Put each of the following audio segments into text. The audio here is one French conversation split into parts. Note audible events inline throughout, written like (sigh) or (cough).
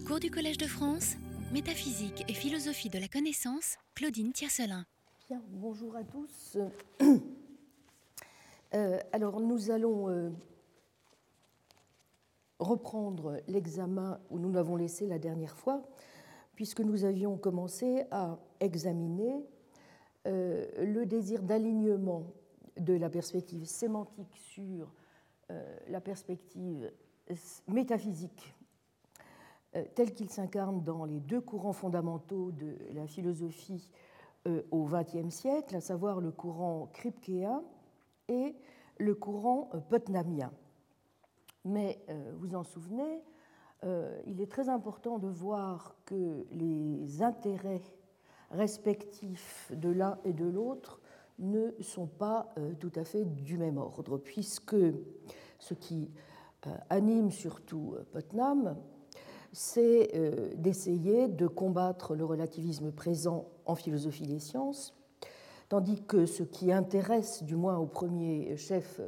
Cours du Collège de France, métaphysique et philosophie de la connaissance, Claudine Tiercelin. Bien, bonjour à tous. (clears throat) Euh, alors nous allons euh, reprendre l'examen où nous l'avons laissé la dernière fois, puisque nous avions commencé à examiner euh, le désir d'alignement de la perspective sémantique sur la perspective métaphysique tel qu'il s'incarne dans les deux courants fondamentaux de la philosophie euh, au XXe siècle, à savoir le courant kripkéen et le courant euh, putnamien. Mais vous en souvenez, il est très important de voir que les intérêts respectifs de l'un et de l'autre ne sont pas tout à fait du même ordre, puisque ce qui anime surtout Putnam, c'est euh, d'essayer de combattre le relativisme présent en philosophie des sciences, tandis que ce qui intéresse, du moins au premier chef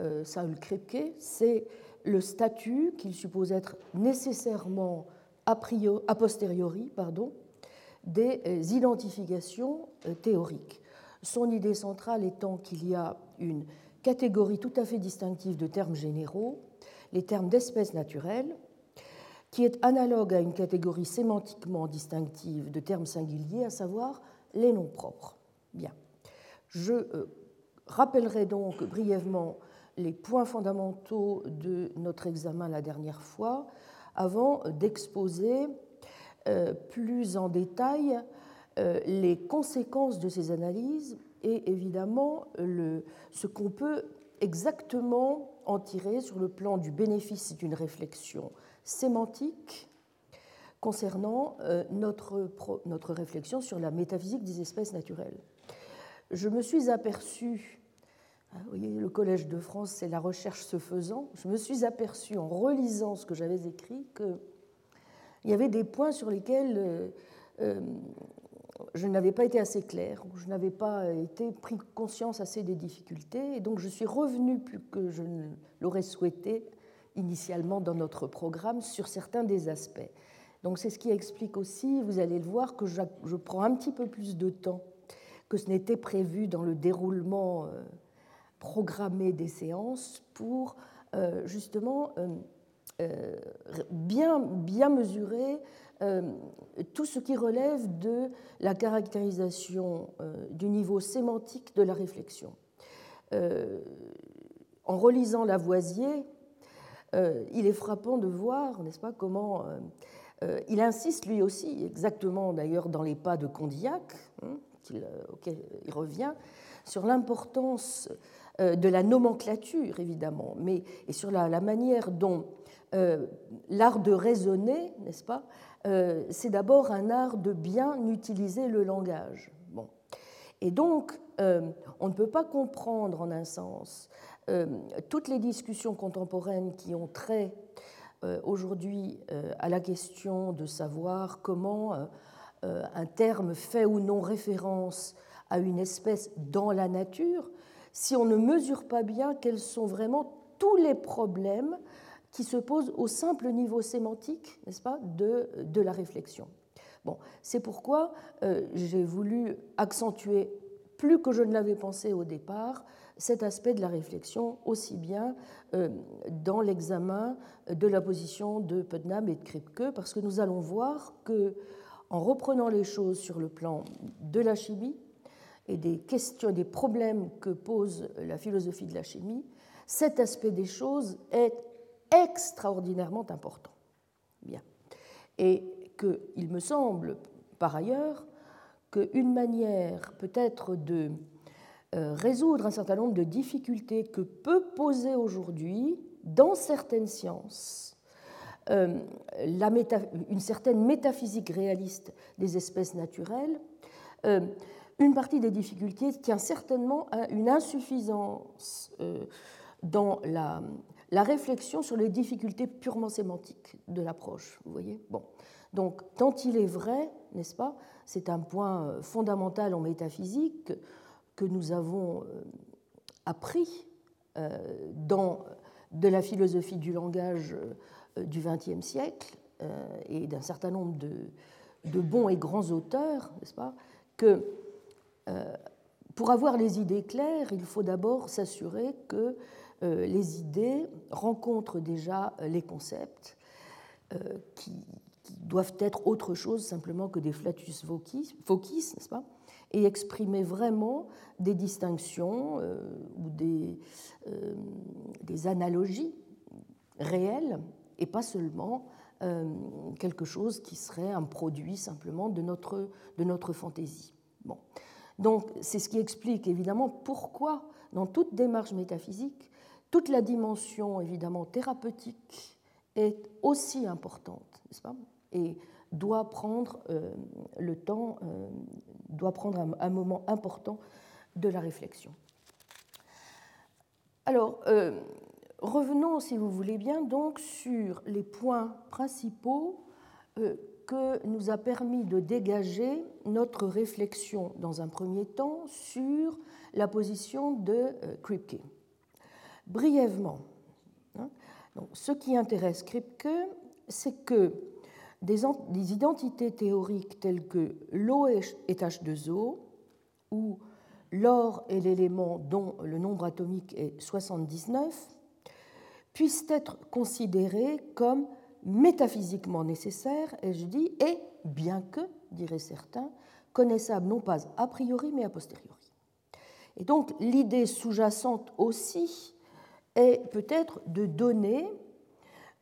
euh, Saul Kripke, c'est le statut qu'il suppose être nécessairement a, posteriori pardon, des euh, identifications théoriques. Son idée centrale étant qu'il y a une catégorie tout à fait distinctive de termes généraux, les termes d'espèces naturelles, qui est analogue à une catégorie sémantiquement distinctive de termes singuliers, à savoir les noms propres. Bien. Je euh, rappellerai donc brièvement les points fondamentaux de notre examen la dernière fois, avant d'exposer euh, plus en détail euh, les conséquences de ces analyses et évidemment ce qu'on peut exactement en tirer sur le plan du bénéfice d'une réflexion sémantique concernant euh, notre, notre réflexion sur la métaphysique des espèces naturelles. Je me suis aperçu, hein, vous voyez, le Collège de France, c'est la recherche se faisant, je me suis aperçu en relisant ce que j'avais écrit qu'il y avait des points sur lesquels euh, euh, je n'avais pas été assez clair, je n'avais pas été pris conscience assez des difficultés, et donc je suis revenu plus que je l'aurais souhaité initialement dans notre programme sur certains des aspects. Donc c'est ce qui explique aussi, vous allez le voir, que je, prends un petit peu plus de temps que ce n'était prévu dans le déroulement euh, programmé des séances pour euh, justement euh, bien, bien mesurer tout ce qui relève de la caractérisation du niveau sémantique de la réflexion. en relisant Lavoisier, il est frappant de voir, n'est-ce pas, comment euh, euh, il insiste lui aussi, exactement d'ailleurs dans les pas de Condillac, hein, auquel il revient, sur l'importance de la nomenclature, évidemment, mais et sur la, manière dont l'art de raisonner, n'est-ce pas, c'est d'abord un art de bien utiliser le langage. Bon. Et donc, on ne peut pas comprendre en un sens euh, toutes les discussions contemporaines qui ont trait euh, aujourd'hui euh, à la question de savoir comment un terme fait ou non référence à une espèce dans la nature, si on ne mesure pas bien quels sont vraiment tous les problèmes qui se posent au simple niveau sémantique, n'est-ce pas, de, de, la réflexion. Bon, c'est pourquoi j'ai voulu accentuer plus que je ne l'avais pensé au départ cet aspect de la réflexion aussi bien euh, dans l'examen de la position de Putnam et de Kripke, parce que nous allons voir que, en reprenant les choses sur le plan de la chimie et des questions, des problèmes que pose la philosophie de la chimie, cet aspect des choses est extraordinairement important. Bien. Et qu'il me semble, par ailleurs, qu'une manière peut-être de résoudre un certain nombre de difficultés que peut poser aujourd'hui, dans certaines sciences, euh, une certaine métaphysique réaliste des espèces naturelles, euh, une partie des difficultés tient certainement à une insuffisance dans la, la, réflexion sur les difficultés purement sémantiques de l'approche. Vous voyez Bon. Donc, tant il est vrai, n'est-ce pas C'est un point fondamental en métaphysique que nous avons euh, appris euh, dans de la philosophie du langage euh, du XXe siècle, et d'un certain nombre de, de, bons et grands auteurs, n'est-ce pas, que pour avoir les idées claires, il faut d'abord s'assurer que les idées rencontrent déjà les concepts qui, doivent être autre chose simplement que des flatus vocis, n'est-ce pas et exprimer vraiment des distinctions euh, ou des, euh, des, analogies réelles et pas seulement euh, quelque chose qui serait un produit simplement de notre, de notre fantaisie. Bon. Donc c'est ce qui explique évidemment pourquoi dans toute démarche métaphysique, toute la dimension évidemment thérapeutique est aussi importante, n'est-ce pas? Doit prendre euh, le temps, euh, doit prendre un, moment important de la réflexion. Alors, euh, revenons, si vous voulez bien, donc sur les points principaux que nous a permis de dégager notre réflexion dans un premier temps sur la position de Kripke. Brièvement, hein, ce qui intéresse Kripke, c'est que des, identités théoriques telles que l'eau est H2O, où l'or est l'élément dont le nombre atomique est 79, puissent être considérées comme métaphysiquement nécessaires, et je dis, et bien que, diraient certains, connaissables non pas a priori mais a posteriori. Et donc l'idée sous-jacente aussi est peut-être de donner,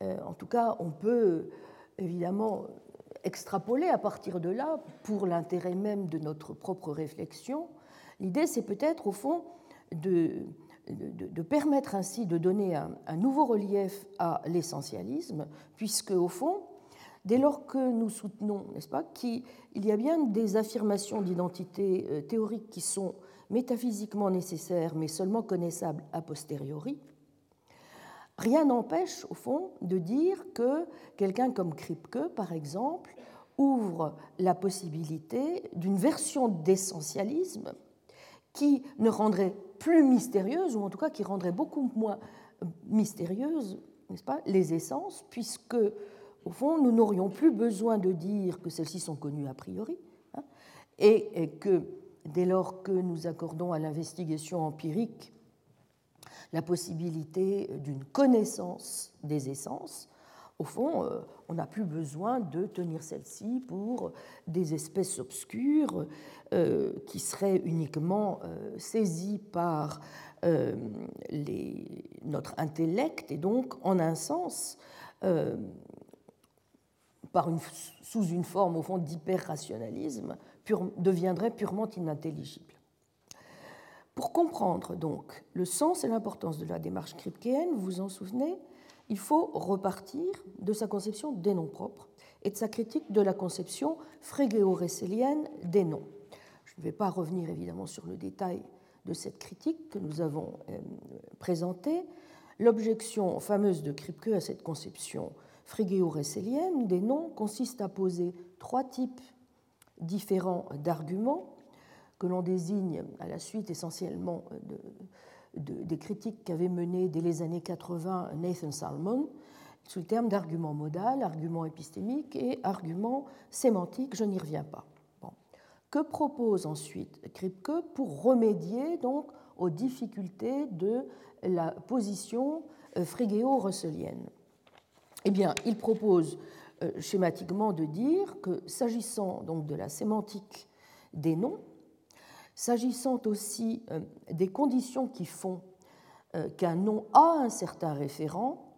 euh, en tout cas on peut évidemment extrapoler à partir de là, pour l'intérêt même de notre propre réflexion, l'idée c'est peut-être au fond de, de, permettre ainsi de donner un, nouveau relief à l'essentialisme, puisque au fond, dès lors que nous soutenons, n'est-ce pas, qu'il y a bien des affirmations d'identité euh, théorique qui sont métaphysiquement nécessaires, mais seulement connaissables a posteriori, Rien n'empêche, au fond, de dire que quelqu'un comme Kripke, par exemple, ouvre la possibilité d'une version d'essentialisme qui ne rendrait plus mystérieuse, ou en tout cas qui rendrait beaucoup moins mystérieuse, n'est-ce pas, les essences, puisque, au fond, nous n'aurions plus besoin de dire que celles-ci sont connues a priori, hein, et que dès lors que nous accordons à l'investigation empirique la possibilité d'une connaissance des essences, au fond, euh, on n'a plus besoin de tenir celle-ci pour des espèces obscures euh, qui seraient uniquement euh, saisies par notre intellect et donc, en un sens, sous une forme, au fond, d'hyper-rationalisme, deviendraient purement inintelligibles. Pour comprendre donc le sens et l'importance de la démarche kripkeenne, vous vous en souvenez, il faut repartir de sa conception des noms propres et de sa critique de la conception frégéo-récélienne des noms. Je ne vais pas revenir évidemment sur le détail de cette critique que nous avons euh, présentée. L'objection fameuse de Kripke à cette conception frégéo-récélienne des noms consiste à poser trois types différents d'arguments que l'on désigne à la suite essentiellement de, des critiques qu'avait menées dès les années 80 Nathan Salmon, sous le terme d'argument modal, argument épistémique et argument sémantique, je n'y reviens pas. Que propose ensuite Kripke pour remédier donc aux difficultés de la position euh, frégéo-russelienne Eh bien, il propose euh, schématiquement de dire que s'agissant donc de la sémantique des noms, S'agissant aussi euh, des conditions qui font euh, qu'un nom a un certain référent,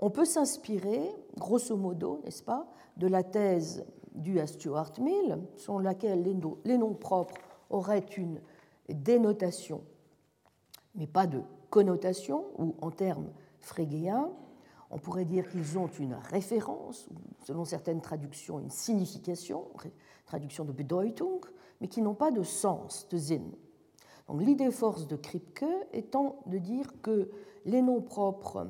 on peut s'inspirer, grosso modo, n'est-ce pas, de la thèse du à Stuart Mill, selon laquelle les noms propres auraient une dénotation, mais pas de connotation, ou en termes frégéens, on pourrait dire qu'ils ont une référence, selon certaines traductions, une signification, traduction de Bedeutung, mais qui n'ont pas de sens, de zin. Donc l'idée force de Kripke étant de dire que les noms propres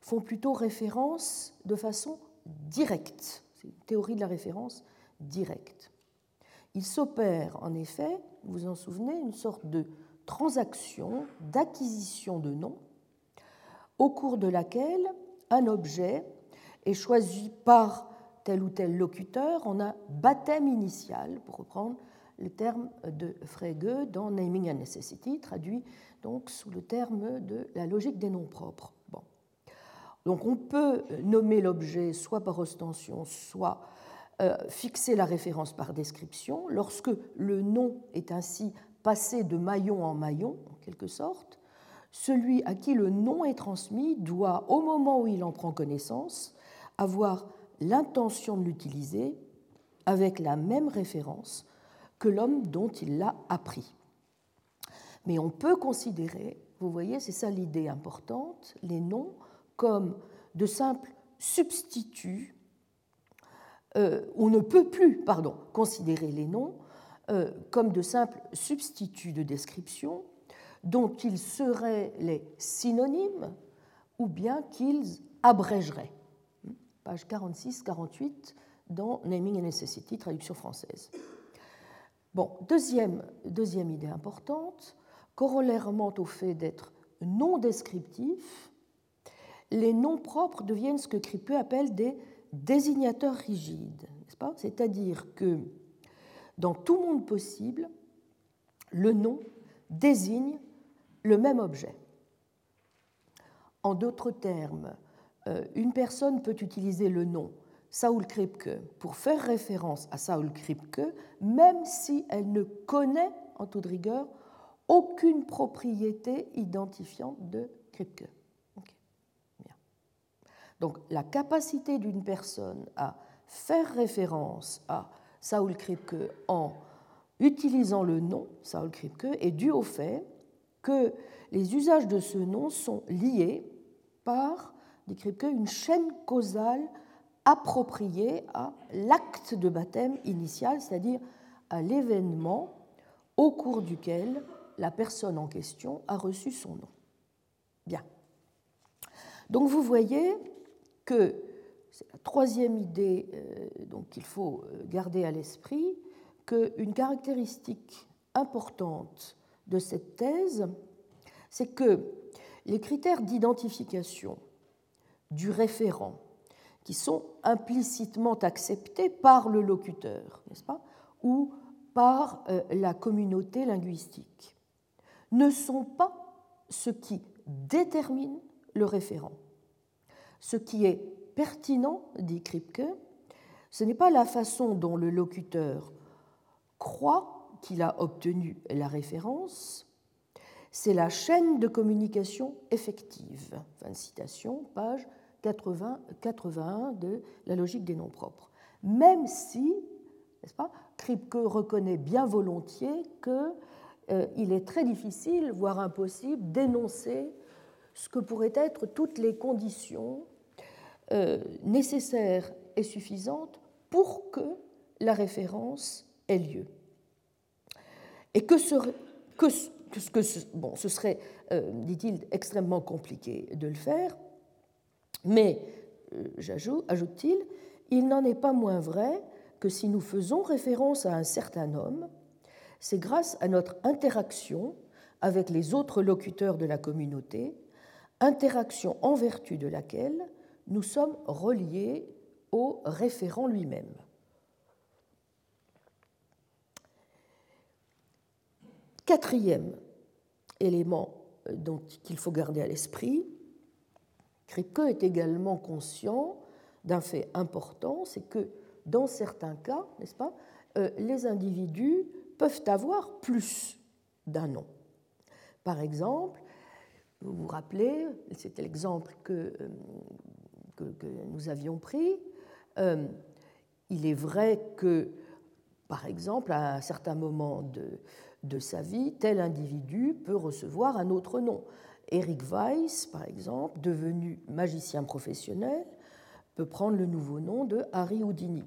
font plutôt référence de façon directe. C'est une théorie de la référence directe. Il s'opère en effet, vous vous en souvenez, une sorte de transaction d'acquisition de noms au cours de laquelle un objet est choisi par tel ou tel locuteur en un baptême initial, pour reprendre le terme de Frege dans Naming and Necessity, traduit donc sous le terme de la logique des noms propres. Bon. Donc on peut nommer l'objet soit par ostension, soit euh, fixer la référence par description. Lorsque le nom est ainsi passé de maillon en maillon, en quelque sorte, celui à qui le nom est transmis doit, au moment où il en prend connaissance, avoir l'intention de l'utiliser avec la même référence que l'homme dont il l'a appris. Mais on peut considérer, vous voyez, c'est ça l'idée importante, les noms comme de simples substituts. Euh, on ne peut plus, pardon, considérer les noms euh, comme de simples substituts de description dont ils seraient les synonymes ou bien qu'ils abrégeraient. Page 46-48 dans Naming and Necessity, traduction française. Bon, deuxième, deuxième idée importante, corollairement au fait d'être non descriptifs, les noms propres deviennent ce que Krippe appelle des désignateurs rigides, n'est-ce pas? C'est-à-dire que dans tout monde possible, le nom désigne le même objet. En d'autres termes, une personne peut utiliser le nom Saul Kripke pour faire référence à Saul Kripke, même si elle ne connaît, en toute rigueur, aucune propriété identifiante de Kripke. Donc la capacité d'une personne à faire référence à Saul Kripke en utilisant le nom Saul Kripke est due au fait que les usages de ce nom sont liés par, dit Kripke, une chaîne causale appropriée à l'acte de baptême initial, c'est-à-dire à, l'événement au cours duquel la personne en question a reçu son nom. Bien. Donc vous voyez que c'est la troisième idée euh, qu'il faut euh, garder à l'esprit, qu'une caractéristique importante de cette thèse, c'est que les critères d'identification du référent, qui sont implicitement acceptés par le locuteur, n'est-ce pas, ou par euh, la communauté linguistique, ne sont pas ce qui détermine le référent. Ce qui est pertinent, dit Kripke, ce n'est pas la façon dont le locuteur croit qu'il a obtenu la référence, c'est la chaîne de communication effective. Fin de citation, page 80, 81 de La logique des noms propres. Même si, n'est-ce pas, Kripke reconnaît bien volontiers qu'il euh, est très difficile, voire impossible, d'énoncer ce que pourraient être toutes les conditions euh, nécessaires et suffisantes pour que la référence ait lieu. Et que, que, que ce serait, euh, dit-il, extrêmement compliqué de le faire, mais, euh, ajoute-t-il, il n'en est pas moins vrai que si nous faisons référence à un certain homme, c'est grâce à notre interaction avec les autres locuteurs de la communauté, interaction en vertu de laquelle nous sommes reliés au référent lui-même. Quatrième élément euh, qu'il faut garder à l'esprit, Kripke est également conscient d'un fait important, c'est que dans certains cas, n'est-ce pas, euh, les individus peuvent avoir plus d'un nom. Par exemple, vous vous rappelez, c'était l'exemple que, euh, que, nous avions pris, il est vrai que, par exemple, à un certain moment de sa vie, tel individu peut recevoir un autre nom. Eric Weiss, par exemple, devenu magicien professionnel, peut prendre le nouveau nom de Harry Houdini.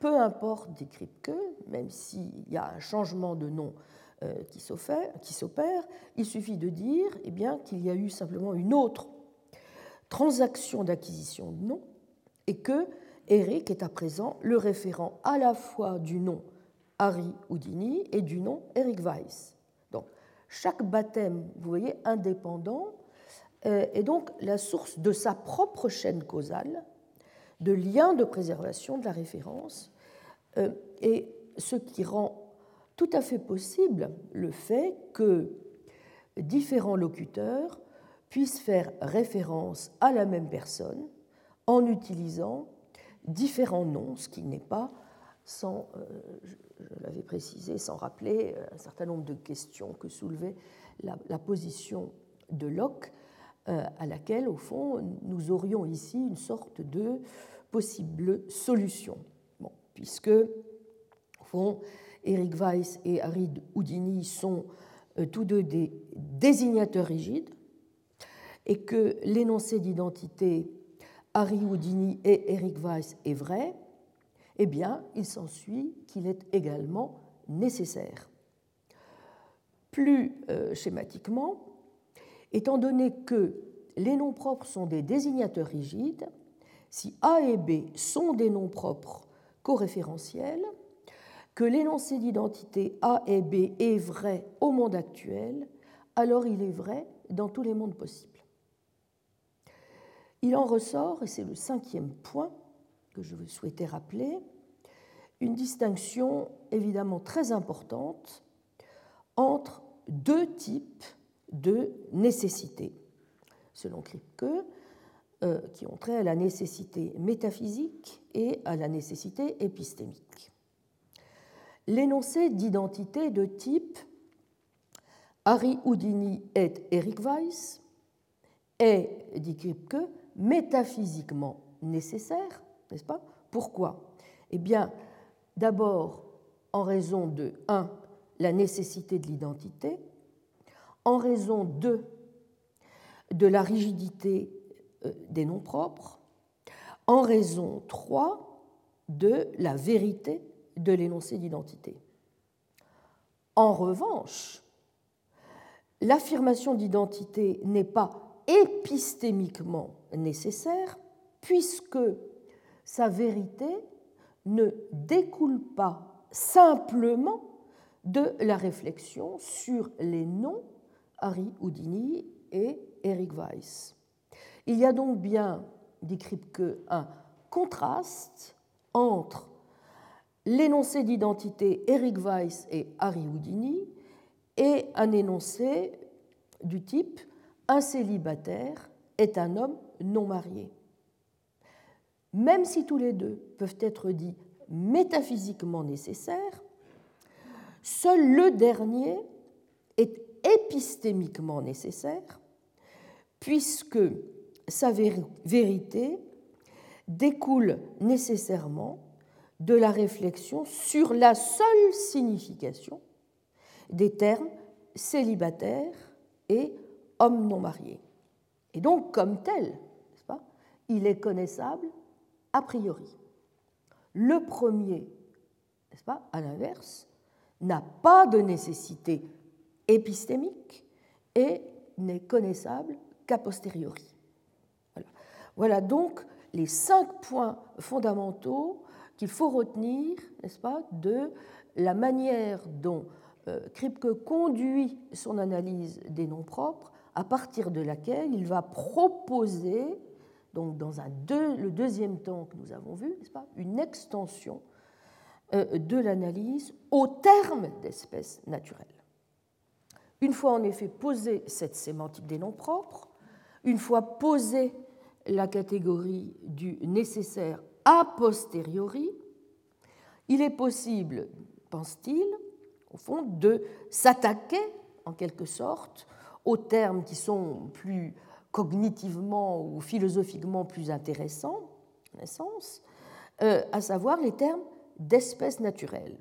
Peu importe des que, même s'il y a un changement de nom euh, qui s'opère, il suffit de dire eh qu'il y a eu simplement une autre transaction d'acquisition de nom et que Eric est à présent le référent à la fois du nom Harry Houdini et du nom Eric Weiss. Chaque baptême, vous voyez, indépendant, euh, est donc la source de sa propre chaîne causale, de lien de préservation de la référence, euh, et ce qui rend tout à fait possible le fait que différents locuteurs puissent faire référence à la même personne en utilisant différents noms, ce qui n'est pas, sans, euh, je, l'avais précisé, sans rappeler euh, un certain nombre de questions que soulevait la, position de Locke, euh, à laquelle, au fond, nous aurions ici une sorte de possible solution. Puisque, au fond, Eric Weiss et Harry Houdini sont tous deux des désignateurs rigides, et que l'énoncé d'identité Harry Houdini et Eric Weiss est vrai, eh bien, il s'ensuit qu'il est également nécessaire. Plus euh, schématiquement, étant donné que les noms propres sont des désignateurs rigides, si A et B sont des noms propres coréférentiels, que l'énoncé d'identité A et B est vrai au monde actuel, alors il est vrai dans tous les mondes possibles. Il en ressort, et c'est le cinquième point que je souhaitais rappeler, une distinction évidemment très importante entre deux types de nécessités, selon Kripke, euh, qui ont trait à la nécessité métaphysique et à la nécessité épistémique. L'énoncé d'identité de type Harry Houdini et Eric Weiss est, dit Kripke, métaphysiquement nécessaire, n'est-ce pas? Pourquoi? Eh bien, d'abord en raison de 1. la nécessité de l'identité, en raison de de la rigidité euh, des noms propres, en raison 3 de la vérité de l'énoncé d'identité. En revanche, l'affirmation d'identité n'est pas épistémiquement nécessaire puisque sa vérité ne découle pas simplement de la réflexion sur les noms Harry Houdini et Eric Weiss. Il y a donc bien, dit Kripke, un contraste entre l'énoncé d'identité Eric Weiss et Harry Houdini et un énoncé du type un célibataire est un homme non mariés. Même si tous les deux peuvent être dits métaphysiquement nécessaires, seul le dernier est épistémiquement nécessaire, puisque sa vérité découle nécessairement de la réflexion sur la seule signification des termes célibataire et homme non marié. Et donc, comme tel, pas, il est connaissable a priori. Le premier, n'est-ce pas, à l'inverse, n'a pas de nécessité épistémique et n'est connaissable qu'a posteriori. Voilà. donc les cinq points fondamentaux qu'il faut retenir, n'est-ce pas, de la manière dont euh, Kripke conduit son analyse des noms propres à partir de laquelle il va proposer, donc dans le deuxième temps que nous avons vu, n'est-ce pas, une extension euh, de l'analyse au terme d'espèces naturelles. Une fois en effet posée cette sémantique des noms propres, une fois posée la catégorie du nécessaire a posteriori, il est possible, pense-t-il, au fond, de s'attaquer en quelque sorte aux termes qui sont plus cognitivement ou philosophiquement plus intéressants, sens, euh, à savoir les termes d'espèces naturelles.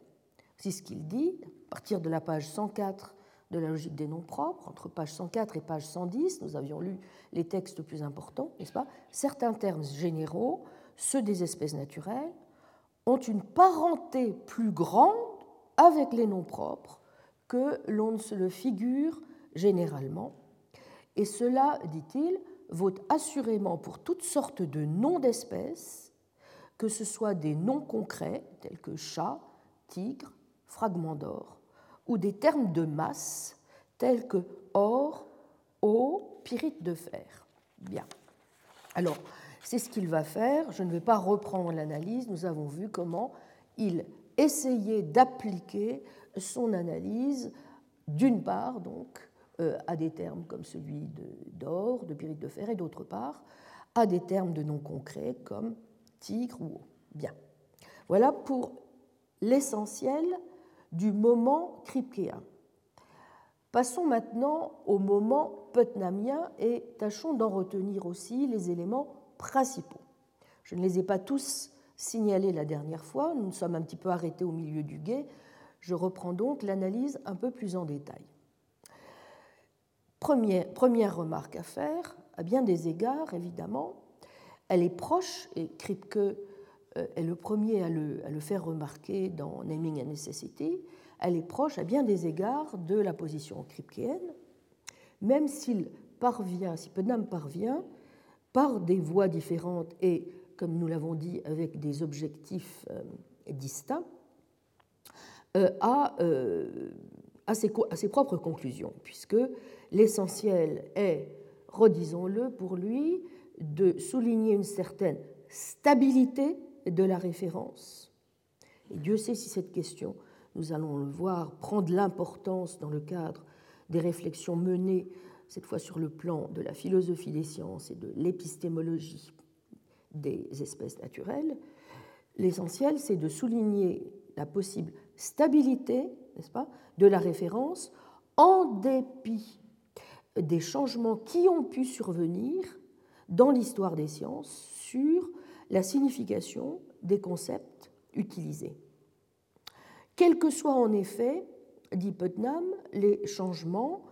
C'est ce qu'il dit à partir de la page 104 de la logique des noms propres, entre page 104 et page 110, nous avions lu les textes plus importants, n'est-ce pas? Certains termes généraux, ceux des espèces naturelles, ont une parenté plus grande avec les noms propres que l'on ne se le figure généralement, et cela, dit-il, vaut assurément pour toutes sortes de noms d'espèces, que ce soit des noms concrets tels que chat, tigre, fragment d'or, ou des termes de masse tels que or, eau, pyrite de fer. Bien. Alors, C'est ce qu'il va faire. Je ne vais pas reprendre l'analyse. Nous avons vu comment il essayait d'appliquer son analyse, d'une part, donc, à des termes comme celui d'or, de, pyrite de fer, et d'autre part, à des termes de noms concrets comme tigre ou eau. Bien. Voilà pour l'essentiel du moment kripkéen. Passons maintenant au moment putnamien et tâchons d'en retenir aussi les éléments principaux. Je ne les ai pas tous signalés la dernière fois, nous nous sommes un petit peu arrêtés au milieu du guet. Je reprends donc l'analyse un peu plus en détail. Première, remarque à faire, à bien des égards évidemment, elle est proche, et Kripke euh, est le premier à le, faire remarquer dans Naming and Necessity, elle est proche à bien des égards de la position kripkéenne, même s'il parvient, si Putnam parvient, par des voies différentes et, comme nous l'avons dit, avec des objectifs euh, distincts, euh, à, ses, à, ses, propres conclusions, puisque l'essentiel est, redisons-le pour lui, de souligner une certaine stabilité de la référence. Et Dieu sait si cette question nous allons le voir, prendre de l'importance dans le cadre des réflexions menées, cette fois sur le plan de la philosophie des sciences et de l'épistémologie des espèces naturelles. L'essentiel, c'est de souligner la possible stabilité, n'est-ce pas, de la référence en dépit des changements qui ont pu survenir dans l'histoire des sciences sur la signification des concepts utilisés. Quels que soient en effet, dit Putnam, les changements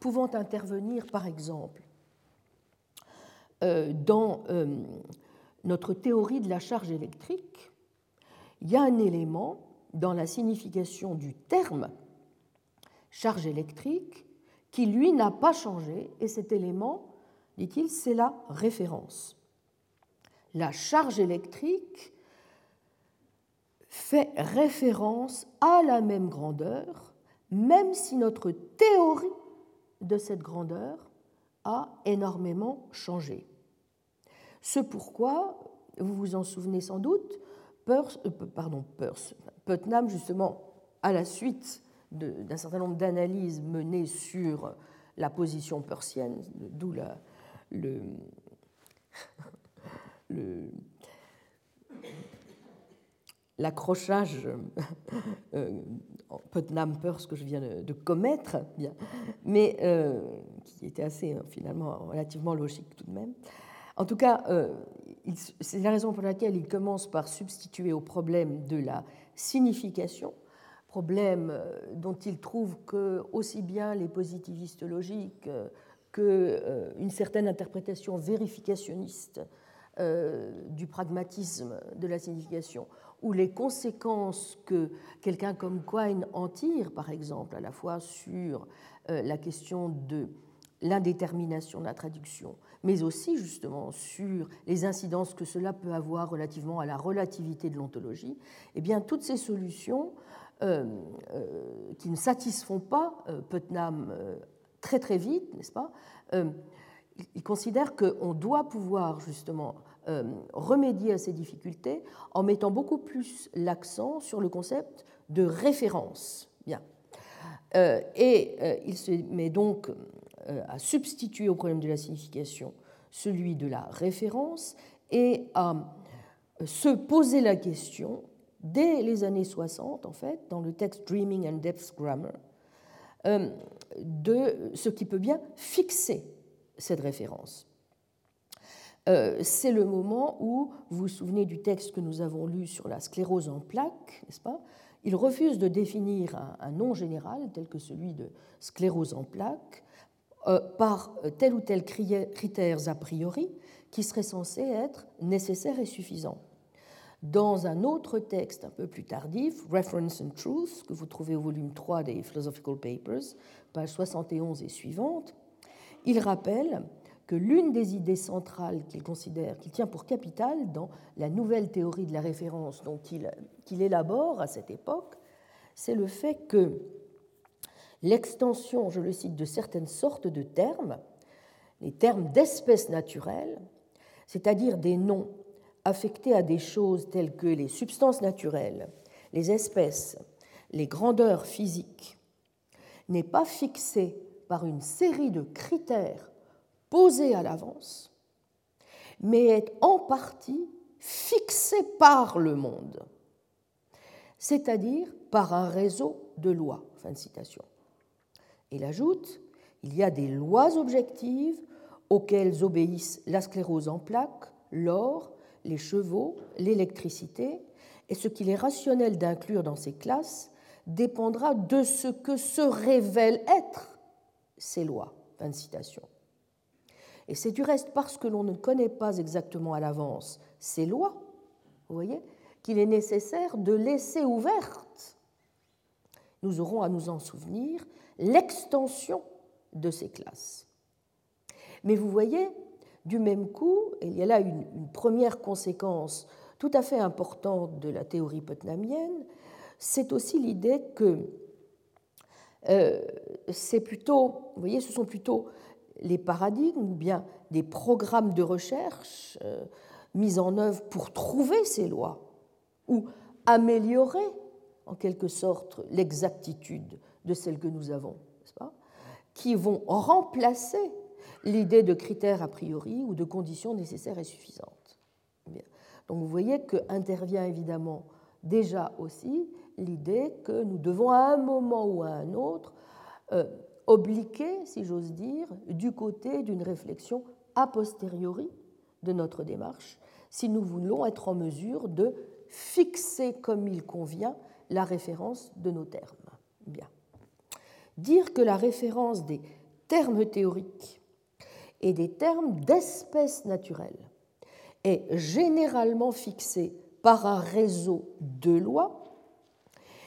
pouvant intervenir, par exemple, euh, dans euh, notre théorie de la charge électrique, il y a un élément dans la signification du terme charge électrique qui, lui, n'a pas changé, et cet élément, dit-il, c'est la référence. La charge électrique fait référence à la même grandeur, même si notre théorie de cette grandeur a énormément changé. Ce pourquoi, vous vous en souvenez sans doute, Peirce, euh, pardon, Putnam, justement, à la suite d'un certain nombre d'analyses menées sur la position persienne, d'où le, (laughs) le l'accrochage euh, Putnam Peirce que je viens de, commettre, bien, mais euh, qui était assez euh, finalement relativement logique tout de même. En tout cas, euh, c'est la raison pour laquelle il commence par substituer au problème de la signification, problème dont il trouve que aussi bien les positivistes logiques qu'une certaine interprétation vérificationniste du pragmatisme de la signification ou les conséquences que quelqu'un comme Quine en tire, par exemple, à la fois sur euh, la question de l'indétermination de la traduction, mais aussi justement sur les incidences que cela peut avoir relativement à la relativité de l'ontologie, eh bien toutes ces solutions euh, euh, qui ne satisfont pas Putnam très très vite, n'est-ce pas il considère qu'on doit pouvoir justement euh, remédier à ces difficultés en mettant beaucoup plus l'accent sur le concept de référence. Bien. Euh, et euh, il se met donc à substituer au problème de la signification celui de la référence et à se poser la question dès les années 60, en fait, dans le texte Dreaming and Depth Grammar, de ce qui peut bien fixer cette référence. Euh, c'est le moment où, vous vous souvenez du texte que nous avons lu sur la sclérose en plaques, n'est-ce pas? Il refuse de définir un, nom général tel que celui de sclérose en plaques euh, par tel ou tel critères a priori qui seraient censés être nécessaires et suffisants. Dans un autre texte un peu plus tardif, Reference and Truth, que vous trouvez au volume 3 des Philosophical Papers, page 71 et suivante, il rappelle que l'une des idées centrales qu'il considère, qu'il tient pour capitale dans la nouvelle théorie de la référence qu'il élabore à cette époque, c'est le fait que l'extension, je le cite, de certaines sortes de termes, les termes d'espèces naturelles, c'est-à-dire des noms affectés à des choses telles que les substances naturelles, les espèces, les grandeurs physiques, n'est pas fixé par une série de critères posés à l'avance, mais est en partie fixé par le monde, c'est-à-dire par un réseau de lois. Fin de citation. Il ajoute il y a des lois objectives auxquelles obéissent la sclérose en plaques, l'or, les chevaux, l'électricité, et ce qu'il est rationnel d'inclure dans ces classes dépendra de ce que se révèlent être ces lois. Fin de citation. Et c'est du reste parce que l'on ne connaît pas exactement à l'avance ces lois, vous voyez, qu'il est nécessaire de laisser ouverte, nous aurons à nous en souvenir, l'extension de ces classes. Mais vous voyez, du même coup, il y a là une, première conséquence tout à fait importante de la théorie putnamienne, c'est aussi l'idée que euh, plutôt, voyez, ce sont plutôt les paradigmes ou bien des programmes de recherche euh, mis en œuvre pour trouver ces lois ou améliorer en quelque sorte l'exactitude de celles que nous avons, pas qui vont remplacer l'idée de critères a priori ou de conditions nécessaires et suffisantes. Donc vous voyez qu'intervient évidemment déjà aussi l'idée que nous devons à un moment ou à un autre euh, obliquer, si j'ose dire, du côté d'une réflexion a posteriori de notre démarche, si nous voulons être en mesure de fixer comme il convient la référence de nos termes. Bien dire que la référence des termes théoriques et des termes d'espèces naturelles est généralement fixée par un réseau de lois,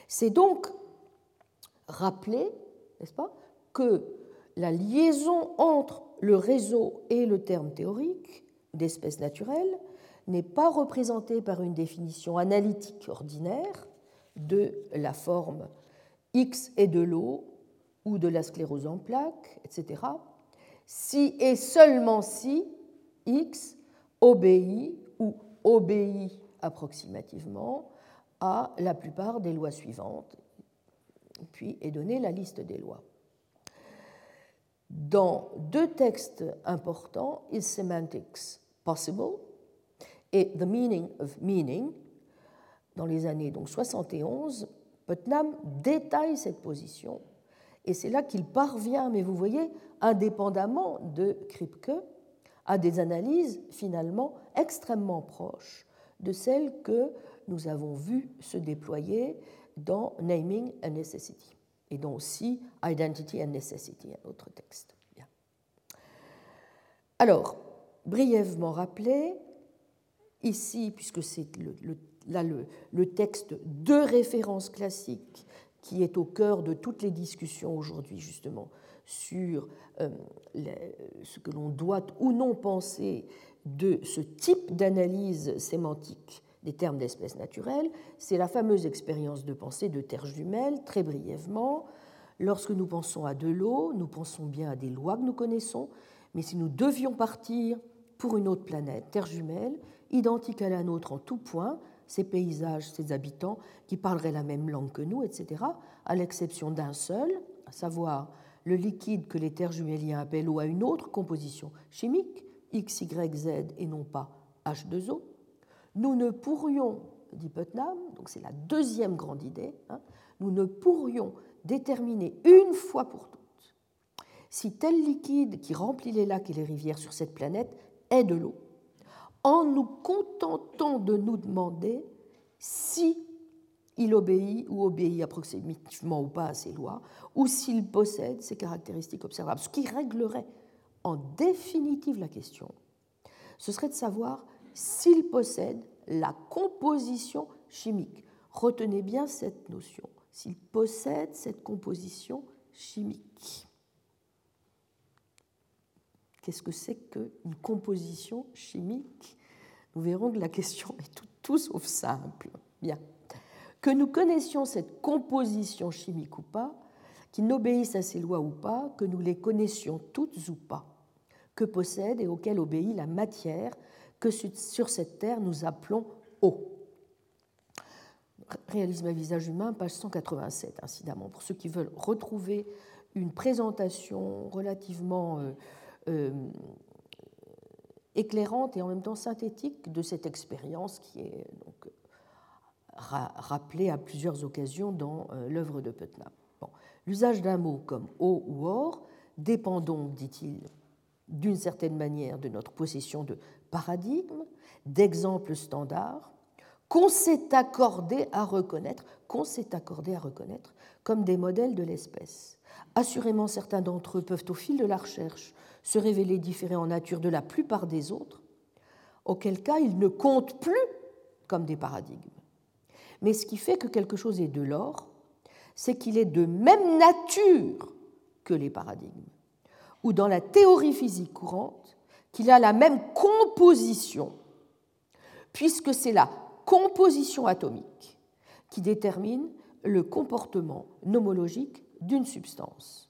c'est donc rappeler, n'est-ce pas, que la liaison entre le réseau et le terme théorique d'espèces naturelles n'est pas représentée par une définition analytique ordinaire de la forme X est de l'eau ou de la sclérose en plaques, etc., si et seulement si X obéit ou obéit approximativement à la plupart des lois suivantes, puis est donnée la liste des lois. Dans deux textes importants, Is Semantics Possible et The Meaning of Meaning, dans les années donc 71, Putnam détaille cette position et c'est là qu'il parvient, mais vous voyez, indépendamment de Kripke, à des analyses finalement extrêmement proches de celles que nous avons vues se déployer dans Naming and Necessity, et dont aussi Identity and Necessity, un autre texte. Alors, brièvement rappelé, ici, puisque c'est là le, le, texte de référence classique qui est au cœur de toutes les discussions aujourd'hui, justement, sur euh, ce que l'on doit ou non penser de ce type d'analyse sémantique des termes d'espèces naturelles, c'est la fameuse expérience de pensée de terre jumelle, très brièvement. Lorsque nous pensons à de l'eau, nous pensons bien à des lois que nous connaissons, mais si nous devions partir pour une autre planète, terre jumelle, identique à la nôtre en tout point, ces paysages, ces habitants qui parleraient la même langue que nous, etc., à l'exception d'un seul, à savoir le liquide que les terres juméliens appellent eau à une autre composition chimique, X, Y, Z, et non pas H2O, nous ne pourrions, dit Putnam, donc c'est la deuxième grande idée, hein, nous ne pourrions déterminer une fois pour toutes si tel liquide qui remplit les lacs et les rivières sur cette planète est de l'eau en nous contentant de nous demander si il obéit ou obéit approximativement ou pas à ces lois, ou s'il possède ces caractéristiques observables. Ce qui réglerait en définitive la question, ce serait de savoir s'il possède la composition chimique. Retenez bien cette notion, s'il possède cette composition chimique. Qu'est-ce que c'est qu'une composition chimique? Nous verrons que la question est tout, sauf simple. Bien. Que nous connaissions cette composition chimique ou pas, qu'il n'obéisse à ces lois ou pas, que nous les connaissions toutes ou pas, que possède et auquel obéit la matière que sur cette terre nous appelons eau. Réalisme à visage humain, page 187, incidemment, pour ceux qui veulent retrouver une présentation relativement euh, éclairante et en même temps synthétique de cette expérience qui est rappelée à plusieurs occasions dans euh, l'œuvre de Putnam. L'usage d'un mot comme eau ou or dépend donc, dit-il, d'une certaine manière de notre possession de paradigmes, d'exemples standards, qu'on s'est accordé qu'on s'est accordé à reconnaître comme des modèles de l'espèce. Assurément, certains d'entre eux peuvent, au fil de la recherche, se révéler différents en nature de la plupart des autres, auquel cas ils ne comptent plus comme des paradigmes. Mais ce qui fait que quelque chose est de l'or, c'est qu'il est de même nature que les paradigmes, ou dans la théorie physique courante, qu'il a la même composition, puisque c'est la composition atomique qui détermine le comportement nomologique d'une substance.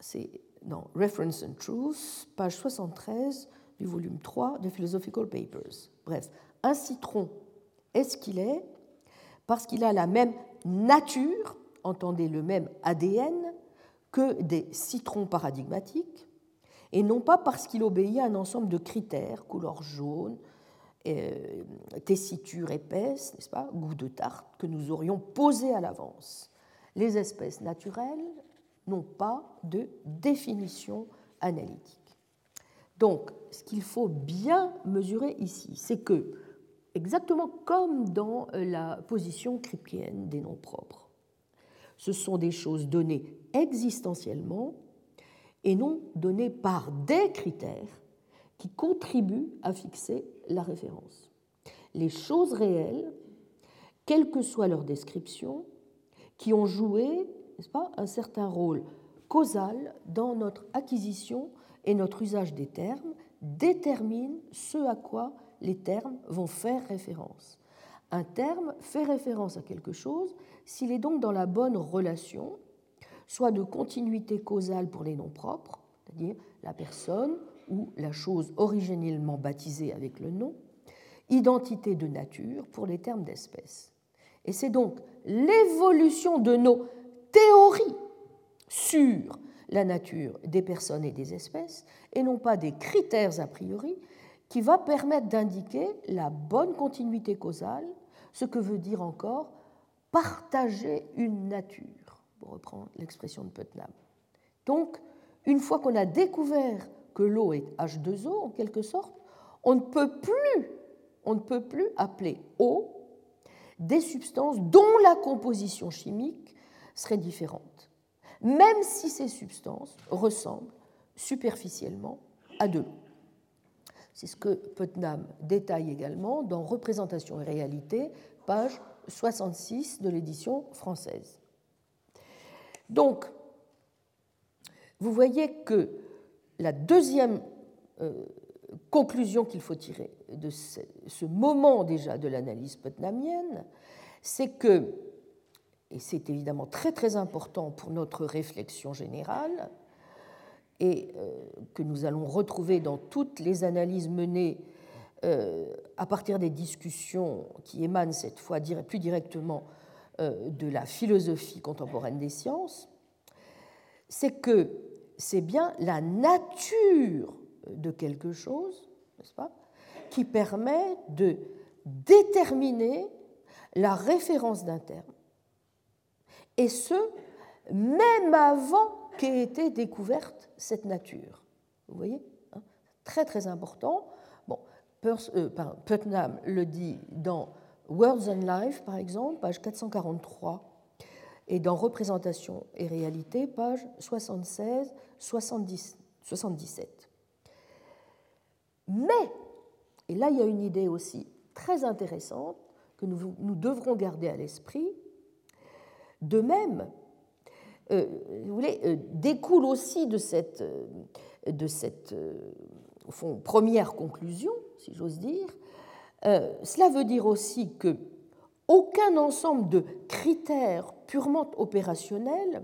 C'est dans Reference and Truth, page 73 du volume 3 de Philosophical Papers. Bref, un citron est ce qu'il est parce qu'il a la même nature, entendez le même ADN, que des citrons paradigmatiques, et non pas parce qu'il obéit à un ensemble de critères, couleur jaune, euh, tessiture épaisse, n'est-ce pas, goût de tarte, que nous aurions posés à l'avance. Les espèces naturelles n'ont pas de définition analytique. Donc, ce qu'il faut bien mesurer ici, c'est que, exactement comme dans la position kripkeenne des noms propres, ce sont des choses données existentiellement et non données par des critères qui contribuent à fixer la référence. Les choses réelles, quelle que soit leur description, qui ont joué n'est-ce pas, un certain rôle causal dans notre acquisition et notre usage des termes, déterminent ce à quoi les termes vont faire référence. Un terme fait référence à quelque chose s'il est donc dans la bonne relation, soit de continuité causale pour les noms propres, c'est-à-dire la personne ou la chose originellement baptisée avec le nom, identité de nature pour les termes d'espèce. Et c'est donc l'évolution de nos théories sur la nature des personnes et des espèces, et non pas des critères a priori, qui va permettre d'indiquer la bonne continuité causale, ce que veut dire encore partager une nature, pour reprendre l'expression de Putnam. Donc, une fois qu'on a découvert que l'eau est H2O en quelque sorte, on ne peut plus, on ne peut plus appeler eau des substances dont la composition chimique serait différente, même si ces substances ressemblent superficiellement à de l'eau. C'est ce que Putnam détaille également dans Représentation et réalité, page 66 de l'édition française. Donc, vous voyez que la deuxième euh, conclusion qu'il faut tirer de ce, moment déjà de l'analyse putnamienne, c'est que, et c'est évidemment très très important pour notre réflexion générale, et euh, que nous allons retrouver dans toutes les analyses menées euh, à partir des discussions qui émanent cette fois plus directement de la philosophie contemporaine des sciences, c'est que c'est bien la nature de quelque chose, n'est-ce pas, qui permet de déterminer la référence d'un terme. Et ce, même avant qu'ait été découverte cette nature. Vous voyez hein Très très important. Bon, euh, Putnam le dit dans Words and Life, par exemple, page 443 et dans Représentation et réalité, page 76, 70, 77. Mais, et là il y a une idée aussi très intéressante que nous, nous devrons garder à l'esprit, de même, euh, euh, découle aussi de cette, euh, première conclusion, si j'ose dire, cela veut dire aussi que aucun ensemble de critères purement opérationnels,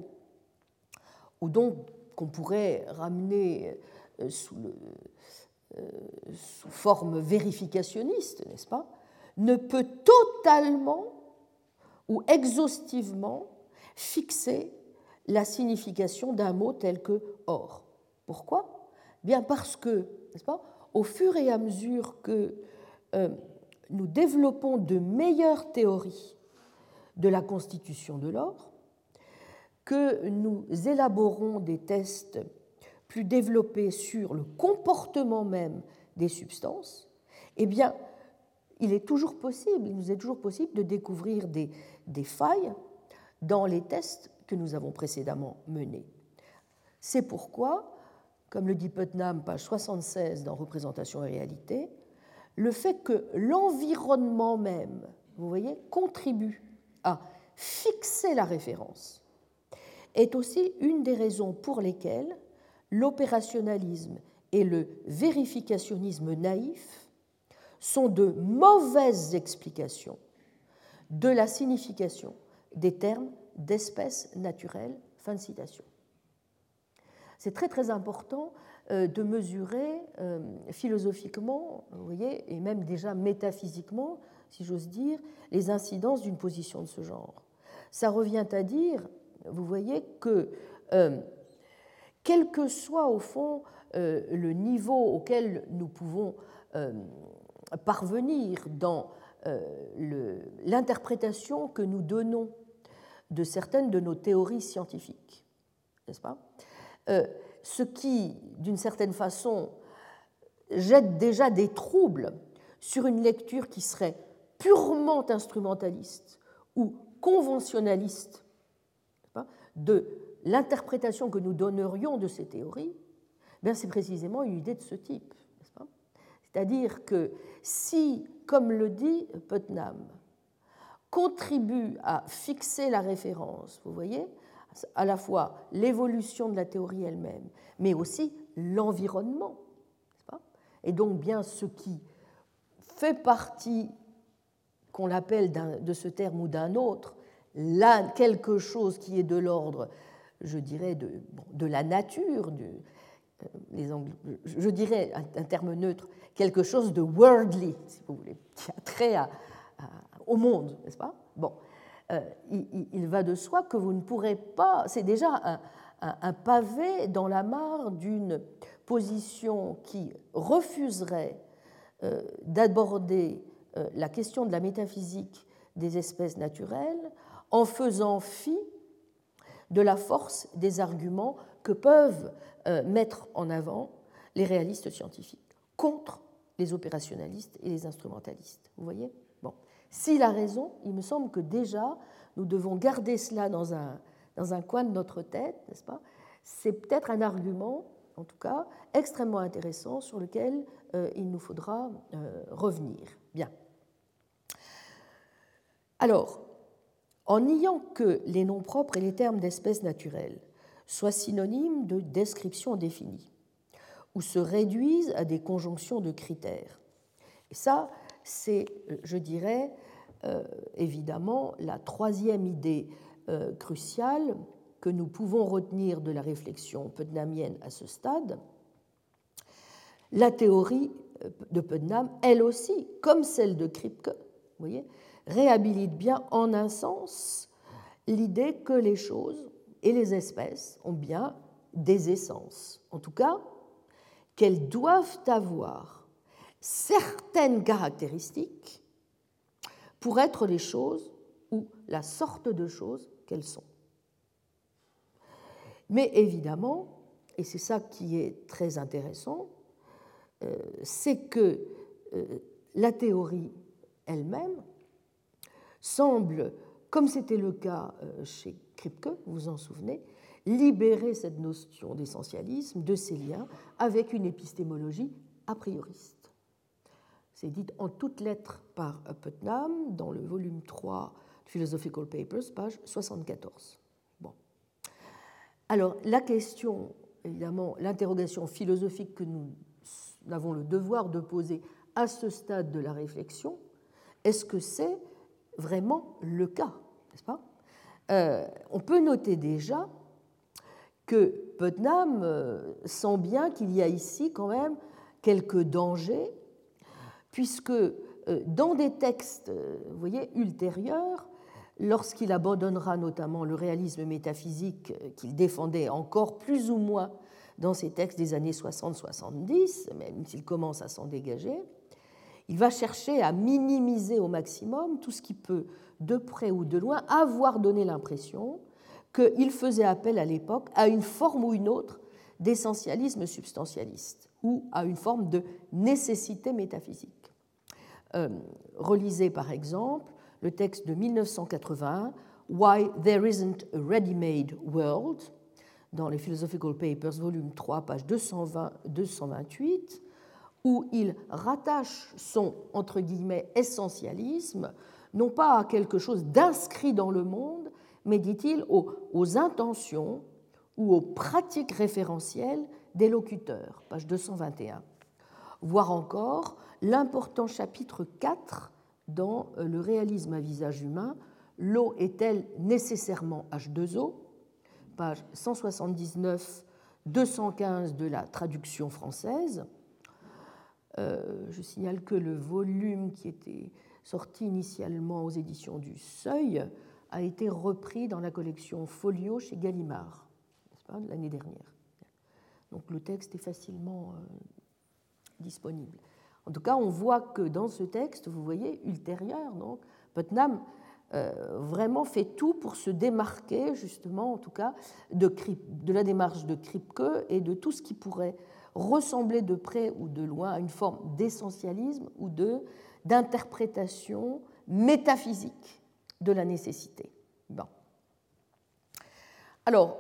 ou donc qu'on pourrait ramener sous forme vérificationniste, n'est-ce pas, ne peut totalement ou exhaustivement fixer la signification d'un mot tel que or. Pourquoi? Bien parce que, n'est-ce pas, au fur et à mesure que euh, nous développons de meilleures théories de la constitution de l'or, que nous élaborons des tests plus développés sur le comportement même des substances, eh bien, il est toujours possible, il nous est toujours possible de découvrir des, des failles dans les tests que nous avons précédemment menés. C'est pourquoi, comme le dit Putnam, page 76 dans Représentation et réalité, le fait que l'environnement même, vous voyez, contribue à fixer la référence est aussi une des raisons pour lesquelles l'opérationnalisme et le vérificationnisme naïf sont de mauvaises explications de la signification des termes d'espèces naturelles. Fin de citation. C'est très très important euh, de mesurer euh, philosophiquement, vous voyez, et même déjà métaphysiquement, si j'ose dire, les incidences d'une position de ce genre. Ça revient à dire, vous voyez, que euh, quel que soit au fond le niveau auquel nous pouvons parvenir dans l'interprétation que nous donnons de certaines de nos théories scientifiques, n'est-ce pas? Ce qui, d'une certaine façon, jette déjà des troubles sur une lecture qui serait purement instrumentaliste ou conventionnaliste de l'interprétation que nous donnerions de ces théories, ben, c'est précisément une idée de ce type. C'est-à-dire que si, comme le dit Putnam, contribue à fixer la référence, vous voyez, à la fois l'évolution de la théorie elle-même, mais aussi l'environnement. Et donc bien ce qui fait partie, qu'on l'appelle de ce terme ou d'un autre, là, quelque chose qui est de l'ordre, je dirais, de, de la nature, de, je dirais un, terme neutre, quelque chose de worldly, si vous voulez, qui a trait au monde, n'est-ce pas? Bon, euh, il, va de soi que vous ne pourrez pas, c'est déjà un, pavé dans la mare d'une position qui refuserait euh, d'aborder euh, la question de la métaphysique des espèces naturelles en faisant fi de la force des arguments que peuvent mettre en avant les réalistes scientifiques contre les opérationnalistes et les instrumentalistes. Vous voyez? S'il a raison, il me semble que déjà, nous devons garder cela dans un, dans un coin de notre tête, n'est-ce pas? C'est peut-être un argument, en tout cas, extrêmement intéressant sur lequel euh, il nous faudra euh, revenir. Bien. Alors, en niant que les noms propres et les termes d'espèces naturelles soient synonymes de descriptions définies, ou se réduisent à des conjonctions de critères, et ça, c'est, je dirais, euh, évidemment la troisième idée euh, cruciale que nous pouvons retenir de la réflexion putnamienne à ce stade. La théorie euh, de Putnam, elle aussi, comme celle de Kripke, voyez, réhabilite bien en un sens l'idée que les choses et les espèces ont bien des essences. En tout cas, qu'elles doivent avoir certaines caractéristiques pour être les choses ou la sorte de choses qu'elles sont. Mais évidemment, et c'est ça qui est très intéressant, euh, c'est que euh, la théorie elle-même semble, comme c'était le cas euh, chez Kripke, vous vous en souvenez, libérer cette notion d'essentialisme, de ses liens, avec une épistémologie a prioriste. C'est dit en toutes lettres par Putnam dans le volume 3 de Philosophical Papers, page 74. Bon. Alors, la question, évidemment, l'interrogation philosophique que nous avons le devoir de poser à ce stade de la réflexion, est-ce que c'est vraiment le cas N'est-ce pas? Euh, On peut noter déjà que Putnam euh, sent bien qu'il y a ici quand même quelques dangers, puisque euh, dans des textes voyez, ultérieurs, lorsqu'il abandonnera notamment le réalisme métaphysique qu'il défendait encore plus ou moins dans ses textes des années 60-70, même s'il commence à s'en dégager, il va chercher à minimiser au maximum tout ce qui peut, de près ou de loin, avoir donné l'impression qu'il faisait appel à l'époque à une forme ou une autre d'essentialisme substantialiste ou à une forme de nécessité métaphysique. Euh, relisez par exemple le texte de 1981, Why There Isn't a Ready-Made World, dans les Philosophical Papers, volume 3, page 220-228, où il rattache son, entre guillemets, essentialisme, non pas à quelque chose d'inscrit dans le monde, mais, dit-il, aux, aux, intentions ou aux pratiques référentielles des locuteurs, page 221. Voir encore l'important chapitre 4 dans euh, le réalisme à visage humain, l'eau est-elle nécessairement H2O Page 179-215 de la traduction française. Euh, je signale que le volume qui était sorti initialement aux éditions du Seuil a été repris dans la collection Folio chez Gallimard, l'année dernière. Donc le texte est facilement euh, disponible. En tout cas, on voit que dans ce texte, vous voyez, ultérieur, donc, Putnam euh, vraiment fait tout pour se démarquer, justement, en tout cas, de, de la démarche de Kripke et de tout ce qui pourrait ressembler de près ou de loin à une forme d'essentialisme ou d'interprétation métaphysique de la nécessité. Alors,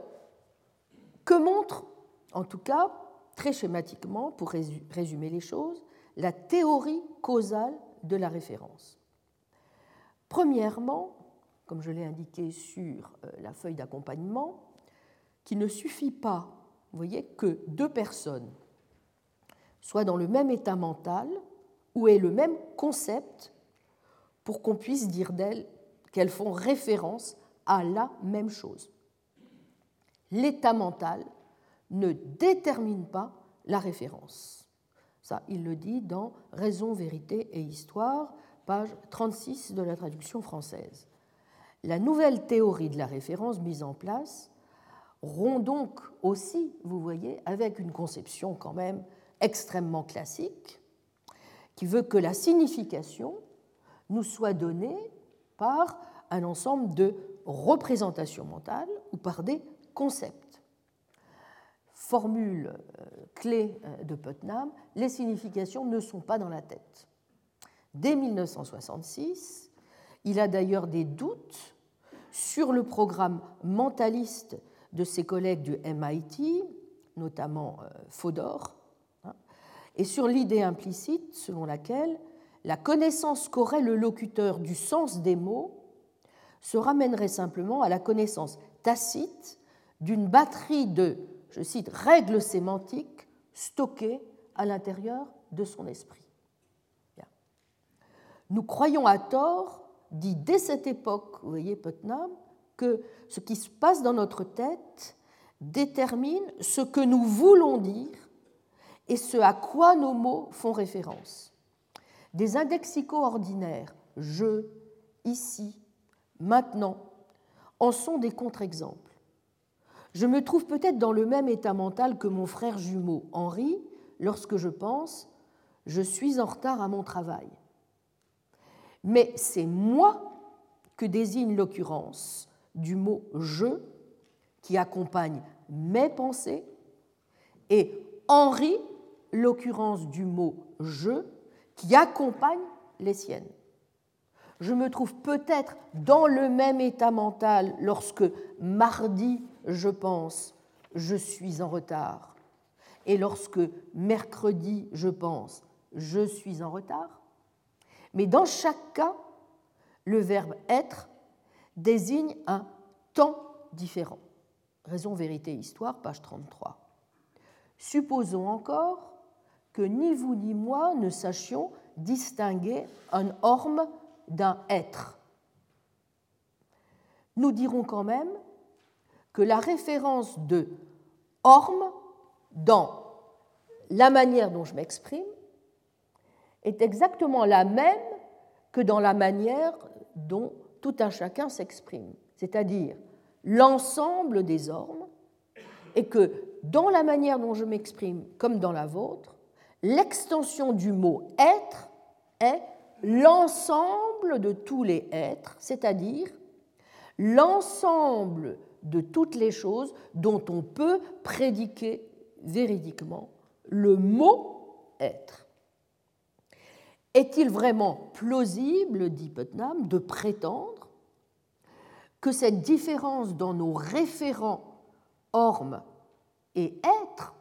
que montre, en tout cas, très schématiquement, pour résumer les choses, la théorie causale de la référence? Premièrement, comme je l'ai indiqué sur euh, la feuille d'accompagnement, qu'il ne suffit pas, vous voyez, que deux personnes soient dans le même état mental ou aient le même concept pour qu'on puisse dire d'elles qu'elles font référence à la même chose. L'état mental ne détermine pas la référence. Ça, il le dit dans Raison, vérité et histoire, page 36 de la traduction française. La nouvelle théorie de la référence mise en place rompt donc aussi, vous voyez, avec une conception quand même extrêmement classique, qui veut que la signification nous soit donnée par un ensemble de représentations mentales ou par des concepts formule euh, clé euh, de Putnam, les significations ne sont pas dans la tête. Dès 1966, il a d'ailleurs des doutes sur le programme mentaliste de ses collègues du MIT, notamment euh, Fodor, et sur l'idée implicite selon laquelle la connaissance qu'aurait le locuteur du sens des mots se ramènerait simplement à la connaissance tacite d'une batterie de je cite, règles sémantiques stockées à l'intérieur de son esprit. Nous croyons à tort, dit dès cette époque, vous voyez Putnam, que ce qui se passe dans notre tête détermine ce que nous voulons dire et ce à quoi nos mots font référence. Des indexicaux ordinaires, je, ici, maintenant, en sont des contre-exemples. Je me trouve peut-être dans le même état mental que mon frère jumeau Henri lorsque je pense je suis en retard à mon travail. Mais c'est moi que désigne l'occurrence du mot je qui accompagne mes pensées et Henri l'occurrence du mot je qui accompagne les siennes. Je me trouve peut-être dans le même état mental lorsque mardi je pense, je suis en retard. Et lorsque mercredi, je pense, je suis en retard. Mais dans chaque cas, le verbe être désigne un temps différent. Raison, vérité, histoire, page 33. Supposons encore que ni vous ni moi ne sachions distinguer un orme d'un être. Nous dirons quand même que la référence de Orme dans la manière dont je m'exprime est exactement la même que dans la manière dont tout un chacun s'exprime, c'est-à-dire l'ensemble des ormes, et que dans la manière dont je m'exprime comme dans la vôtre, l'extension du mot être est l'ensemble de tous les êtres, c'est-à-dire l'ensemble de toutes les choses dont on peut prédiquer véridiquement le mot être. Est-il vraiment plausible, dit Putnam, de prétendre que cette différence dans nos référents ormes et êtres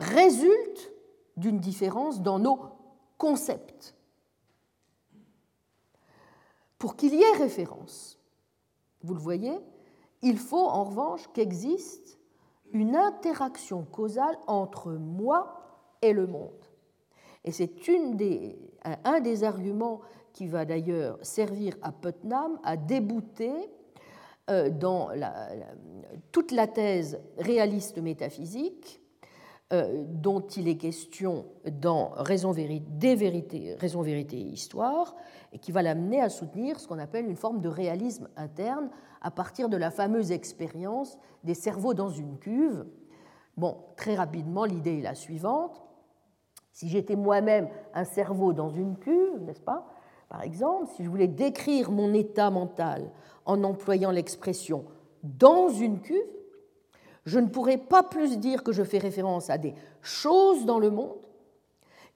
résulte d'une différence dans nos concepts Pour qu'il y ait référence, vous le voyez, il faut en revanche qu'existe une interaction causale entre moi et le monde. Et c'est un des arguments qui va d'ailleurs servir à Putnam à débouter euh, dans toute la thèse réaliste métaphysique dont il est question dans Raison, des vérités, Raison, vérité et histoire, et qui va l'amener à soutenir ce qu'on appelle une forme de réalisme interne à partir de la fameuse expérience des cerveaux dans une cuve. Bon, très rapidement, l'idée est la suivante. Si j'étais moi-même un cerveau dans une cuve, n'est-ce pas Par exemple, si je voulais décrire mon état mental en employant l'expression dans une cuve, je ne pourrais pas plus dire que je fais référence à des choses dans le monde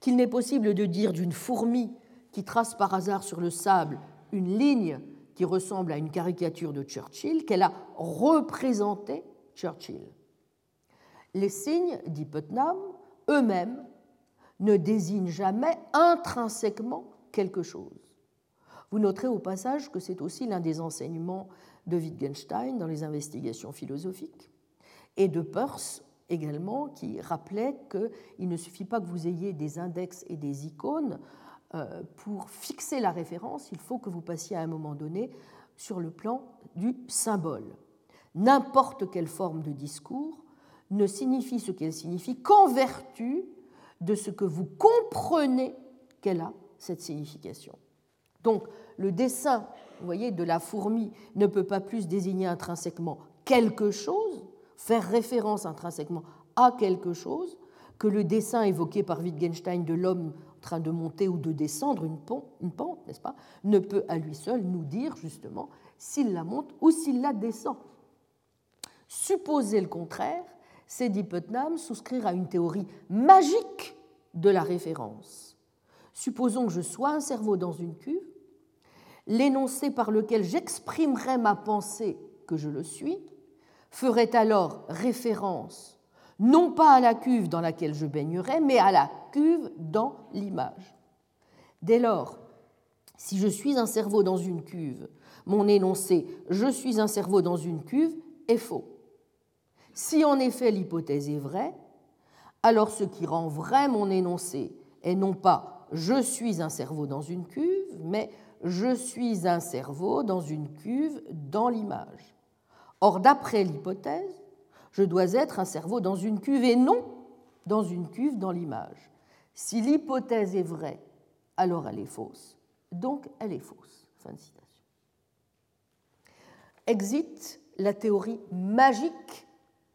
qu'il n'est possible de dire d'une fourmi qui trace par hasard sur le sable une ligne qui ressemble à une caricature de Churchill, qu'elle a représenté Churchill. Les signes, dit Putnam, eux-mêmes ne désignent jamais intrinsèquement quelque chose. Vous noterez au passage que c'est aussi l'un des enseignements de Wittgenstein dans les investigations philosophiques et de Peirce également, qui rappelait qu'il ne suffit pas que vous ayez des index et des icônes euh, pour fixer la référence, il faut que vous passiez à un moment donné sur le plan du symbole. N'importe quelle forme de discours ne signifie ce qu'elle signifie qu'en vertu de ce que vous comprenez qu'elle a, cette signification. Donc, le dessin, vous voyez, de la fourmi ne peut pas plus désigner intrinsèquement quelque chose, faire référence intrinsèquement à quelque chose, que le dessin évoqué par Wittgenstein de l'homme train de monter ou de descendre une, pente, n'est-ce pas, ne peut à lui seul nous dire justement s'il la monte ou s'il la descend. Supposer le contraire, c'est, dit Putnam, souscrire à une théorie magique de la référence. Supposons que je sois un cerveau dans une cuve, l'énoncé par lequel j'exprimerai ma pensée que je le suis ferait alors référence non pas à la cuve dans laquelle je baignerai, mais à la cuve dans l'image. Dès lors, si je suis un cerveau dans une cuve, mon énoncé je suis un cerveau dans une cuve est faux. Si en effet l'hypothèse est vraie, alors ce qui rend vrai mon énoncé est non pas je suis un cerveau dans une cuve, mais je suis un cerveau dans une cuve dans l'image. Or, d'après l'hypothèse, je dois être un cerveau dans une cuve et non dans une cuve dans l'image. Si l'hypothèse est vraie, alors elle est fausse. Donc elle est fausse. Fin de citation. Exit la théorie magique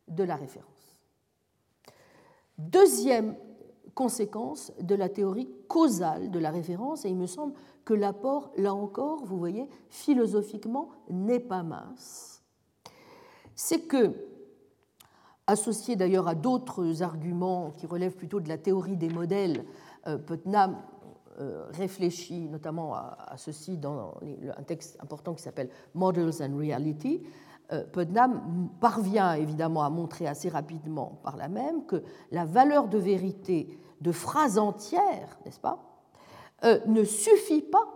de la référence. Deuxième conséquence de la théorie causale de la référence, et il me semble que l'apport, là encore, vous voyez, philosophiquement, n'est pas mince, c'est que associé d'ailleurs à d'autres arguments qui relèvent plutôt de la théorie des modèles, euh, Putnam euh, réfléchit notamment à, ceci dans un texte important qui s'appelle Models and Reality. Euh, Putnam parvient évidemment à montrer assez rapidement par là même que la valeur de vérité de phrases entières, n'est-ce pas, ne suffit pas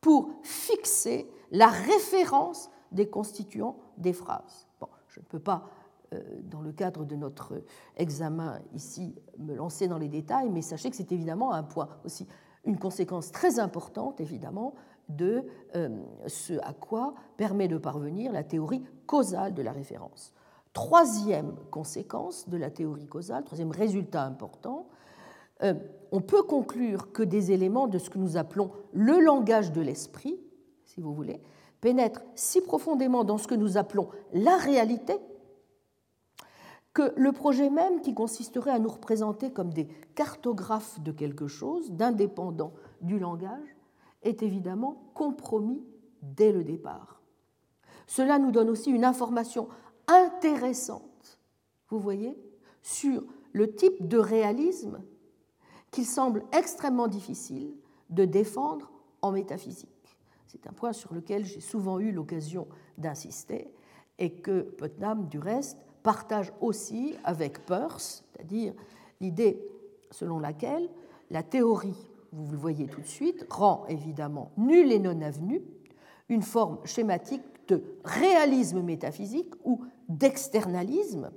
pour fixer la référence des constituants des phrases. Bon, je ne peux pas euh, dans le cadre de notre examen ici, me lancer dans les détails, mais sachez que c'est évidemment un point aussi, une conséquence très importante, évidemment, de euh, ce à quoi permet de parvenir la théorie causale de la référence. Troisième conséquence de la théorie causale, troisième résultat important, euh, on peut conclure que des éléments de ce que nous appelons le langage de l'esprit, si vous voulez, pénètrent si profondément dans ce que nous appelons la réalité que le projet même qui consisterait à nous représenter comme des cartographes de quelque chose, d'indépendant du langage, est évidemment compromis dès le départ. Cela nous donne aussi une information intéressante, vous voyez, sur le type de réalisme qu'il semble extrêmement difficile de défendre en métaphysique. C'est un point sur lequel j'ai souvent eu l'occasion d'insister et que Putnam, du reste, partage aussi avec Peirce, c'est-à-dire l'idée selon laquelle la théorie, vous le voyez tout de suite, rend évidemment nul et non avenu une forme schématique de réalisme métaphysique ou d'externalisme,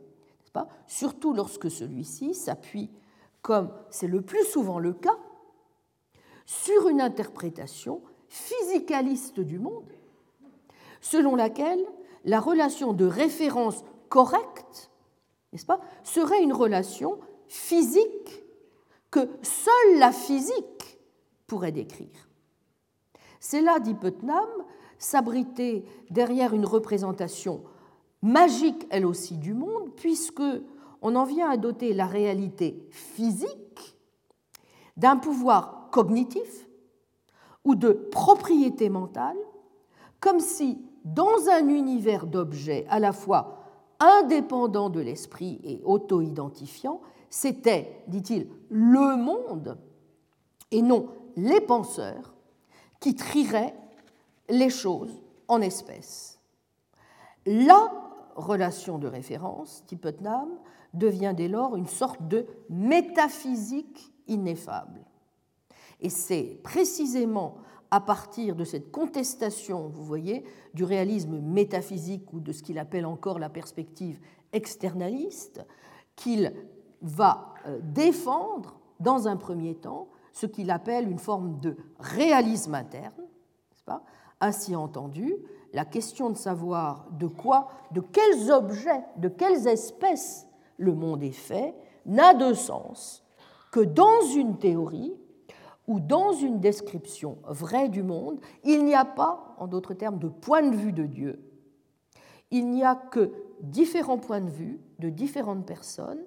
pas? Surtout lorsque celui-ci s'appuie, comme c'est le plus souvent le cas, sur une interprétation physicaliste du monde, selon laquelle la relation de référence correcte, n'est-ce pas, serait une relation physique que seule la physique pourrait décrire. C'est là, dit Putnam, s'abriter derrière une représentation magique, elle aussi, du monde, puisque on en vient à doter la réalité physique d'un pouvoir cognitif ou de propriété mentale, comme si, dans un univers d'objets à la fois indépendant de l'esprit et auto-identifiant, c'était, dit-il, le monde et non les penseurs qui trieraient les choses en espèces. La relation de référence, dit Putnam, devient dès lors une sorte de métaphysique ineffable. Et c'est précisément à partir de cette contestation, vous voyez, du réalisme métaphysique ou de ce qu'il appelle encore la perspective externaliste, qu'il va euh, défendre, dans un premier temps, ce qu'il appelle une forme de réalisme interne, pas? Ainsi entendu, la question de savoir de quoi, de quels objets, de quelles espèces le monde est fait, n'a de sens que dans une théorie où dans une description vraie du monde, il n'y a pas, en d'autres termes, de point de vue de Dieu. Il n'y a que différents points de vue de différentes personnes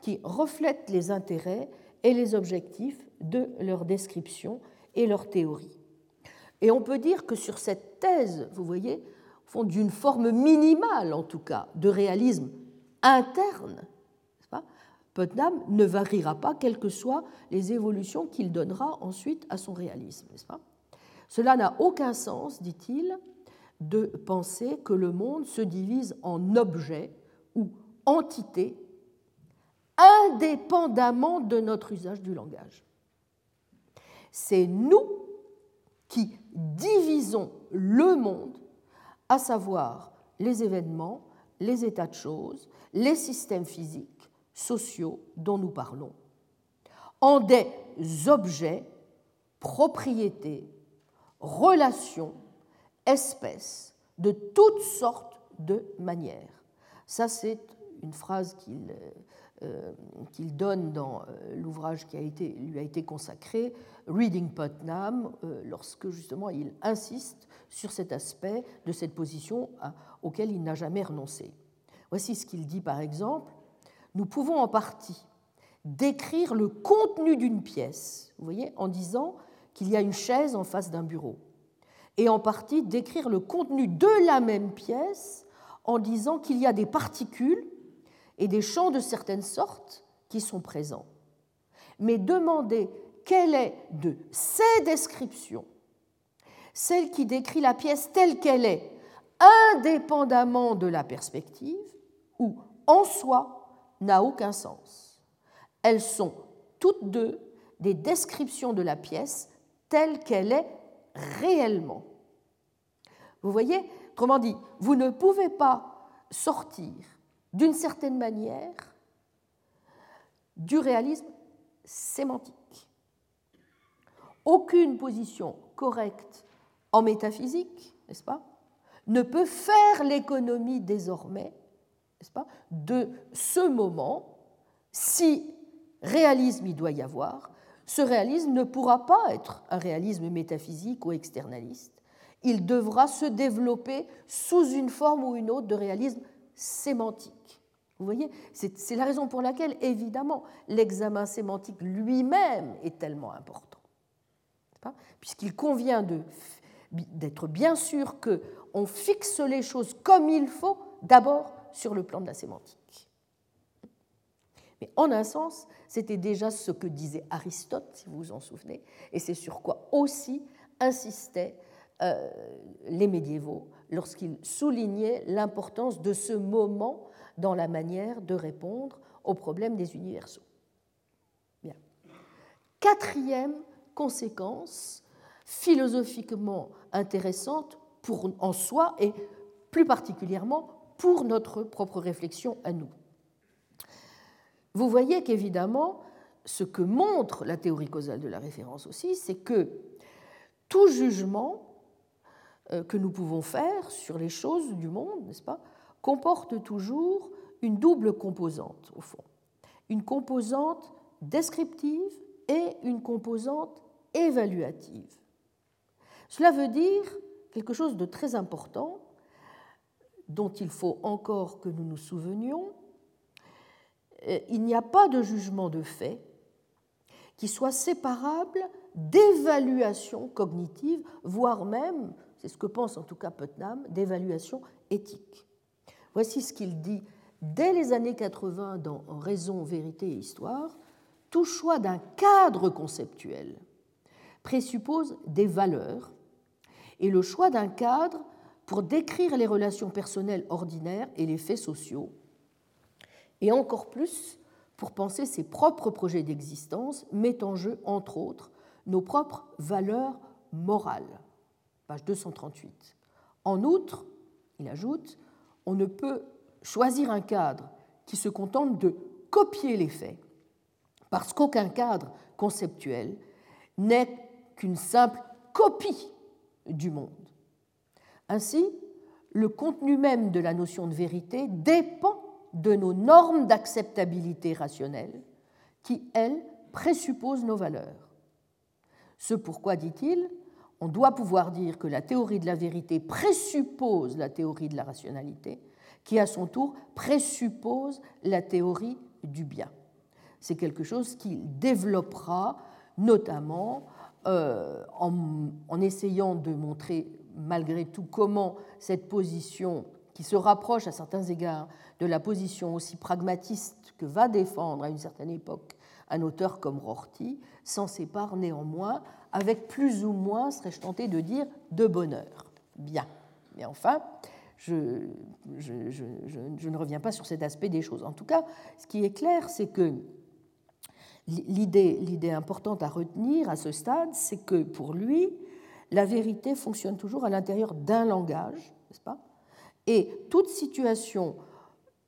qui reflètent les intérêts et les objectifs de leur description et leur théorie. Et on peut dire que sur cette thèse, vous voyez, fond d'une forme minimale en tout cas de réalisme interne, Putnam ne variera pas, quelles que soient les évolutions qu'il donnera ensuite à son réalisme, Cela n'a aucun sens, dit-il, de penser que le monde se divise en objets ou entités indépendamment de notre usage du langage. C'est nous qui divisons le monde, à savoir les événements, les états de choses, les systèmes physiques, sociaux dont nous parlons, en des objets, propriétés, relations, espèces, de toutes sortes de manières. Ça, c'est une phrase qu'il euh, donne dans euh, l'ouvrage qui a été, lui a été consacré, Reading Putnam, euh, lorsque justement il insiste sur cet aspect de cette position auquel il n'a jamais renoncé. Voici ce qu'il dit par exemple nous pouvons en partie décrire le contenu d'une pièce, vous voyez, en disant qu'il y a une chaise en face d'un bureau, et en partie décrire le contenu de la même pièce en disant qu'il y a des particules et des champs de certaines sortes qui sont présents. Mais demander quelle est de ces descriptions celle qui décrit la pièce telle qu'elle est, indépendamment de la perspective, ou en soi n'a aucun sens. Elles sont toutes deux des descriptions de la pièce telle qu'elle est réellement. Vous voyez, autrement dit, vous ne pouvez pas sortir d'une certaine manière du réalisme sémantique. Aucune position correcte en métaphysique, n'est-ce pas, ne peut faire l'économie désormais de ce moment, si réalisme il doit y avoir, ce réalisme ne pourra pas être un réalisme métaphysique ou externaliste. Il devra se développer sous une forme ou une autre de réalisme sémantique. Vous voyez, c'est la raison pour laquelle, évidemment, l'examen sémantique lui-même est tellement important. Puisqu'il convient d'être bien sûr qu'on fixe les choses comme il faut, d'abord sur le plan de la sémantique. Mais en un sens, c'était déjà ce que disait Aristote, si vous vous en souvenez, et c'est sur quoi aussi insistaient euh, les médiévaux lorsqu'ils soulignaient l'importance de ce moment dans la manière de répondre aux problèmes des universaux. Bien. Quatrième conséquence philosophiquement intéressante pour, en soi et plus particulièrement pour notre propre réflexion à nous. Vous voyez qu'évidemment, ce que montre la théorie causale de la référence aussi, c'est que tout jugement euh, que nous pouvons faire sur les choses du monde, n'est-ce pas, comporte toujours une double composante, au fond. Une composante descriptive et une composante évaluative. Cela veut dire quelque chose de très important dont il faut encore que nous nous souvenions, euh, il n'y a pas de jugement de fait qui soit séparable d'évaluation cognitive, voire même, c'est ce que pense en tout cas Putnam, d'évaluation éthique. Voici ce qu'il dit dès les années 80 dans Raison, vérité et histoire. Tout choix d'un cadre conceptuel présuppose des valeurs et le choix d'un cadre pour décrire les relations personnelles ordinaires et les faits sociaux et encore plus pour penser ses propres projets d'existence, met en jeu, entre autres, nos propres valeurs morales. Page 238. En outre, il ajoute, on ne peut choisir un cadre qui se contente de copier les faits, parce qu'aucun cadre conceptuel n'est qu'une simple copie du monde. Ainsi, le contenu même de la notion de vérité dépend de nos normes d'acceptabilité rationnelle qui, elles, présupposent nos valeurs. Ce pourquoi, dit-il, on doit pouvoir dire que la théorie de la vérité présuppose la théorie de la rationalité, qui à son tour présuppose la théorie du bien. C'est quelque chose qu'il développera notamment euh, en, essayant de montrer malgré tout comment cette position qui se rapproche à certains égards de la position aussi pragmatiste que va défendre à une certaine époque un auteur comme Rorty, s'en sépare néanmoins avec plus ou moins, serais-je tenté de dire, de bonheur. Bien. Mais enfin, je, je, ne reviens pas sur cet aspect des choses. En tout cas, ce qui est clair, c'est que l'idée importante à retenir à ce stade, c'est que pour lui, la vérité fonctionne toujours à l'intérieur d'un langage, n'est-ce pas? Et toute situation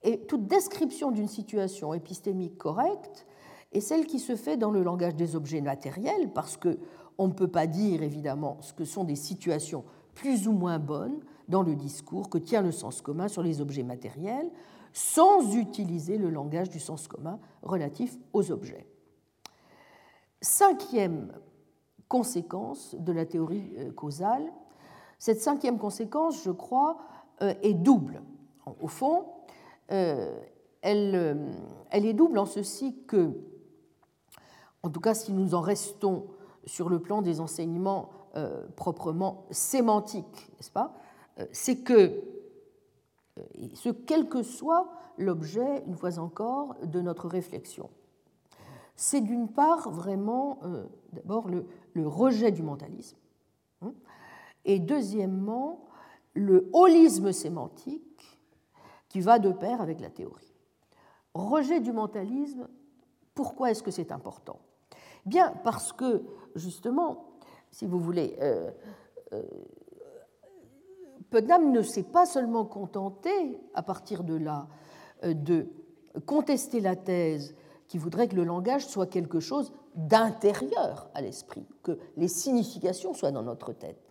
et toute description d'une situation épistémique correcte est celle qui se fait dans le langage des objets matériels, parce qu'on ne peut pas dire évidemment ce que sont des situations plus ou moins bonnes dans le discours que tient le sens commun sur les objets matériels, sans utiliser le langage du sens commun relatif aux objets. Cinquième conséquence de la théorie euh, causale, cette cinquième conséquence, je crois, euh, est double. Au fond, euh, elle, est double en ceci que, en tout cas si nous en restons sur le plan des enseignements proprement sémantiques, n'est-ce pas C'est que, ce quel que soit l'objet, une fois encore, de notre réflexion, c'est d'une part vraiment d'abord le, le, rejet du mentalisme, hein, et deuxièmement le holisme sémantique qui va de pair avec la théorie. Rejet du mentalisme, pourquoi est-ce que c'est important? Bien parce que, justement, si vous voulez, euh, euh ne s'est pas seulement contenté, à partir de là, euh, de contester la thèse qui voudrait que le langage soit quelque chose d'intérieur à l'esprit, que les significations soient dans notre tête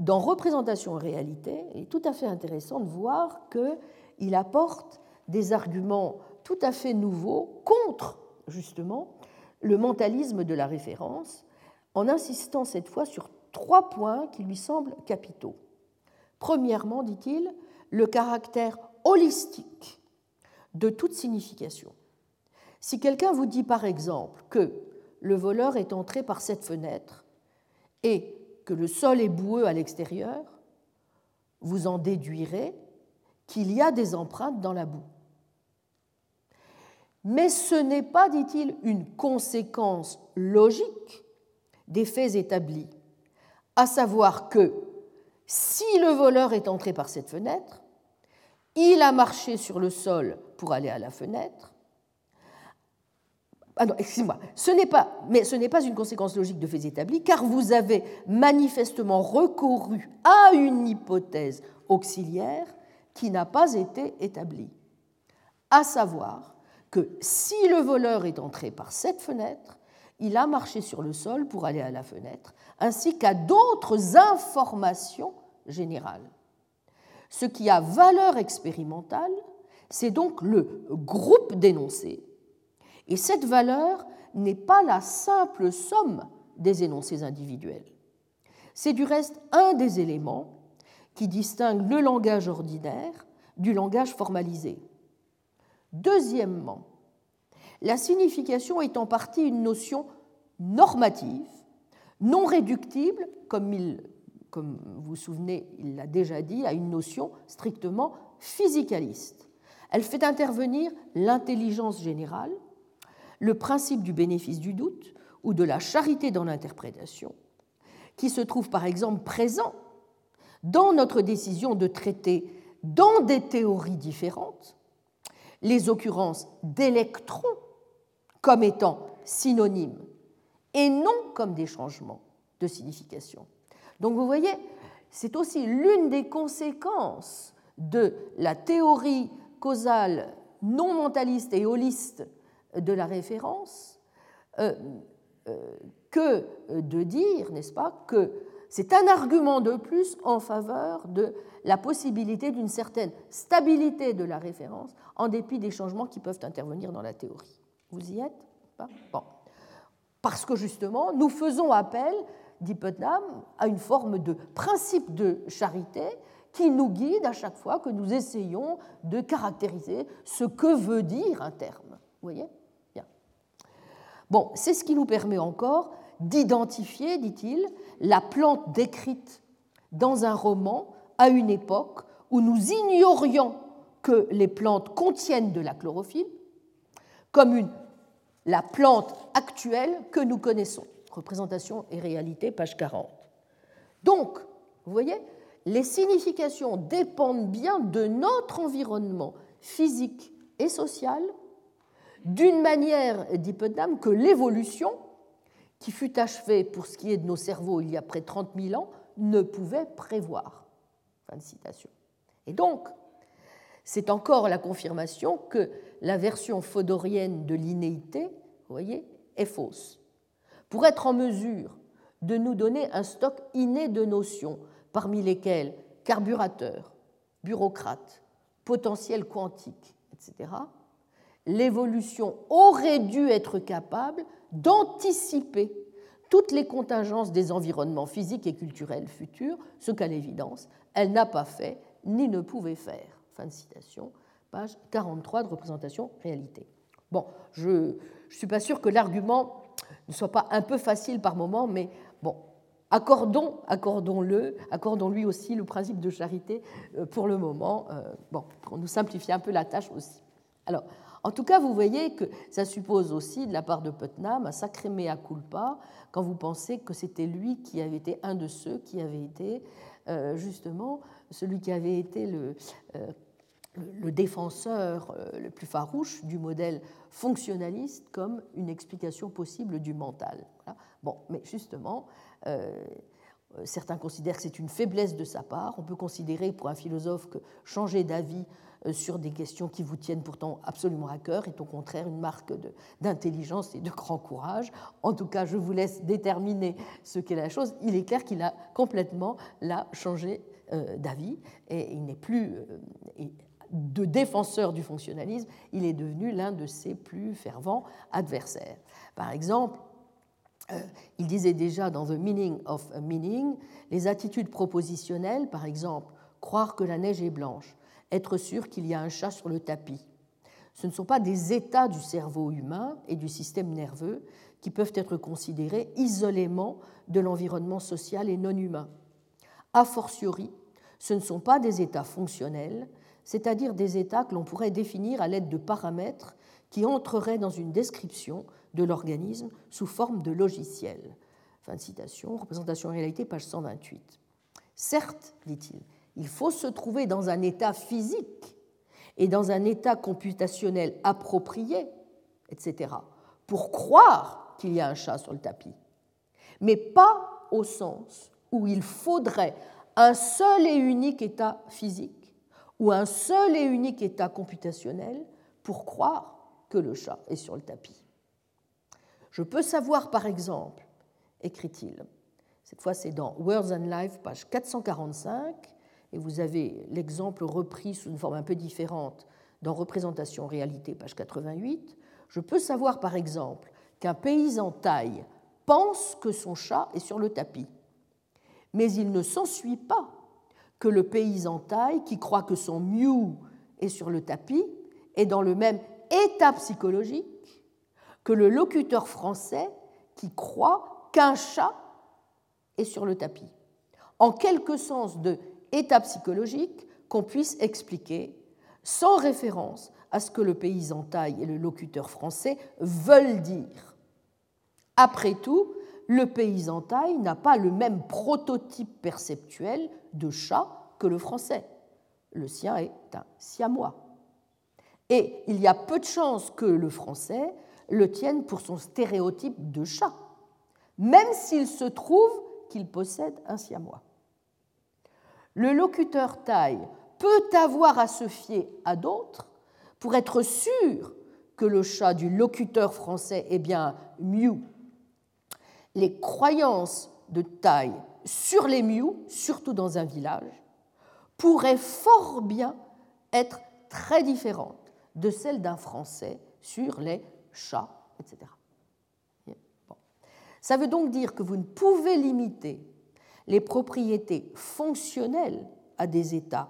dans représentation et réalité, il est tout à fait intéressant de voir qu'il il apporte des arguments tout à fait nouveaux contre, justement, le mentalisme de la référence, en insistant cette fois sur trois points qui lui semblent capitaux. Premièrement, dit-il, le caractère holistique de toute signification. Si quelqu'un vous dit par exemple que le voleur est entré par cette fenêtre et que le sol est boueux à l'extérieur, vous en déduirez qu'il y a des empreintes dans la boue. Mais ce n'est pas, dit-il, une conséquence logique des faits établis, à savoir que si le voleur est entré par cette fenêtre, il a marché sur le sol pour aller à la fenêtre, ah non, excusez-moi, ce n'est pas, mais ce n'est pas une conséquence logique de faits établis, car vous avez manifestement recouru à une hypothèse auxiliaire qui n'a pas été établie, à savoir que si le voleur est entré par cette fenêtre, il a marché sur le sol pour aller à la fenêtre, ainsi qu'à d'autres informations générales. Ce qui a valeur expérimentale, c'est donc le groupe d'énoncés et cette valeur n'est pas la simple somme des énoncés individuels. C'est du reste un des éléments qui distingue le langage ordinaire du langage formalisé. Deuxièmement, la signification est en partie une notion normative, non réductible, comme, vous vous souvenez, il l'a déjà dit, à une notion strictement physicaliste. Elle fait intervenir l'intelligence générale, le principe du bénéfice du doute ou de la charité dans l'interprétation, qui se trouve par exemple présent dans notre décision de traiter dans des théories différentes les occurrences d'électrons comme étant synonymes et non comme des changements de signification. Donc vous voyez, c'est aussi l'une des conséquences de la théorie causale non mentaliste et holiste de la référence euh, euh, que de dire, n'est-ce pas, que c'est un argument de plus en faveur de la possibilité d'une certaine stabilité de la référence en dépit des changements qui peuvent intervenir dans la théorie. Vous y êtes. Parce que justement, nous faisons appel, dit Putnam, à une forme de principe de charité qui nous guide à chaque fois que nous essayons de caractériser ce que veut dire un terme. Vous voyez? C'est ce qui nous permet encore d'identifier, dit-il, la plante décrite dans un roman à une époque où nous ignorions que les plantes contiennent de la chlorophylle, comme la plante actuelle que nous connaissons. Représentation et réalité, page 40. Donc, vous voyez, les significations dépendent bien de notre environnement physique et social d'une manière, dit Putnam, que l'évolution, qui fut achevée pour ce qui est de nos cerveaux il y a près de 30 000 ans, ne pouvait prévoir. Fin de citation. Et donc, c'est encore la confirmation que la version fodorienne de l'inéité, vous voyez, est fausse. Pour être en mesure de nous donner un stock inné de notions, parmi lesquelles carburateur, bureaucrate, potentiel quantique, etc., l'évolution aurait dû être capable d'anticiper toutes les contingences des environnements physiques et culturels futurs, ce qu'à l'évidence, elle n'a pas fait ni ne pouvait faire. Fin de citation, page 43 de représentation réalité. Bon, je ne suis pas sûr que l'argument ne soit pas un peu facile par moment, mais bon, accordons, accordons-le, accordons-lui aussi le principe de charité euh, pour le moment. Euh, bon, pour nous simplifier un peu la tâche aussi. Alors, en tout cas, vous voyez que ça suppose aussi de la part de Putnam un sacré mea culpa quand vous pensez que c'était lui qui avait été un de ceux qui avait été euh, justement celui qui avait été le, euh, défenseur euh, le plus farouche du modèle fonctionnaliste comme une explication possible du mental. Bon, mais justement, certains considèrent que c'est une faiblesse de sa part. On peut considérer pour un philosophe que changer d'avis euh, sur des questions qui vous tiennent pourtant absolument à cœur est au contraire une marque d'intelligence et de grand courage. En tout cas, je vous laisse déterminer ce qu'est la chose. Il est clair qu'il a complètement changé euh, d'avis et il n'est plus, euh, de défenseur du fonctionnalisme, il est devenu l'un de ses plus fervents adversaires. Par exemple, euh, il disait déjà dans The Meaning of a Meaning, les attitudes propositionnelles, par exemple, croire que la neige est blanche, être sûr qu'il y a un chat sur le tapis, ce ne sont pas des états du cerveau humain et du système nerveux qui peuvent être considérés isolément de l'environnement social et non humain. A fortiori, ce ne sont pas des états fonctionnels, c'est-à-dire des états que l'on pourrait définir à l'aide de paramètres qui entreraient dans une description de l'organisme sous forme de logiciel. Fin de citation, représentation en réalité, page 128. Certes, dit-il, il faut se trouver dans un état physique et dans un état computationnel approprié, etc., pour croire qu'il y a un chat sur le tapis, mais pas au sens où il faudrait un seul et unique état physique ou un seul et unique état computationnel pour croire que le chat est sur le tapis. Je peux savoir, par exemple, écrit-il, cette fois c'est dans Words and Life, page 445, et vous avez l'exemple repris sous une forme un peu différente dans Représentation réalité, page 88, je peux savoir par exemple qu'un paysan taille pense que son chat est sur le tapis, mais il ne s'ensuit pas que le paysan taille qui croit que son miou est sur le tapis est dans le même état psychologique que le locuteur français qui croit qu'un chat est sur le tapis. En quelque sens de état psychologique qu'on puisse expliquer sans référence à ce que le paysan taille et le locuteur français veulent dire. Après tout, le paysan taille n'a pas le même prototype perceptuel de chat que le français. Le sien est un siamois. Et il y a peu de chances que le français le tienne pour son stéréotype de chat, même s'il se trouve qu'il possède un siamois le locuteur taille peut avoir à se fier à d'autres pour être sûr que le chat du locuteur français est bien Mew. Les croyances de taille sur les Mew, surtout dans un village, pourraient fort bien être très différentes de celles d'un Français sur les chats, etc. Ça veut donc dire que vous ne pouvez limiter les propriétés fonctionnelles à des états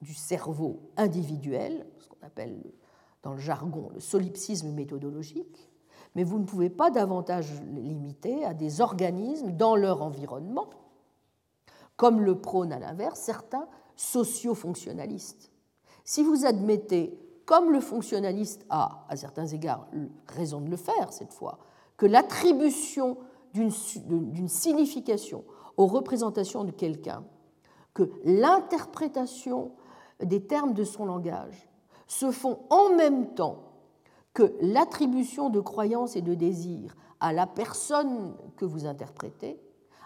du cerveau individuel, ce qu'on appelle dans le jargon le solipsisme méthodologique, mais vous ne pouvez pas davantage les limiter à des organismes dans leur environnement, comme le prônent à l'inverse certains socio-fonctionnalistes. Si vous admettez, comme le fonctionnaliste a, à certains égards, raison de le faire cette fois, que l'attribution d'une signification aux représentations de quelqu'un que l'interprétation des termes de son langage se font en même temps que l'attribution de croyances et de désirs à la personne que vous interprétez,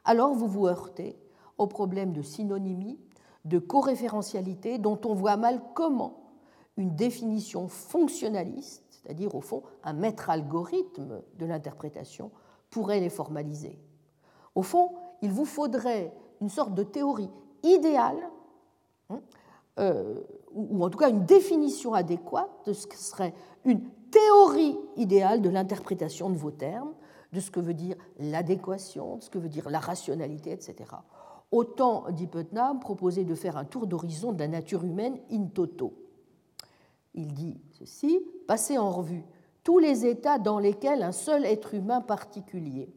alors vous vous heurtez au problème de synonymie, de coréférentialité, dont on voit mal comment une définition fonctionnaliste, c'est-à-dire au fond un maître algorithme de l'interprétation, pourrait les formaliser. Au fond, il vous faudrait une sorte de théorie idéale, hein, euh, ou en tout cas une définition adéquate de ce que serait une théorie idéale de l'interprétation de vos termes, de ce que veut dire l'adéquation, de ce que veut dire la rationalité, etc. Autant, dit Putnam, proposer de faire un tour d'horizon de la nature humaine in toto. Il dit ceci, passer en revue tous les états dans lesquels un seul être humain particulier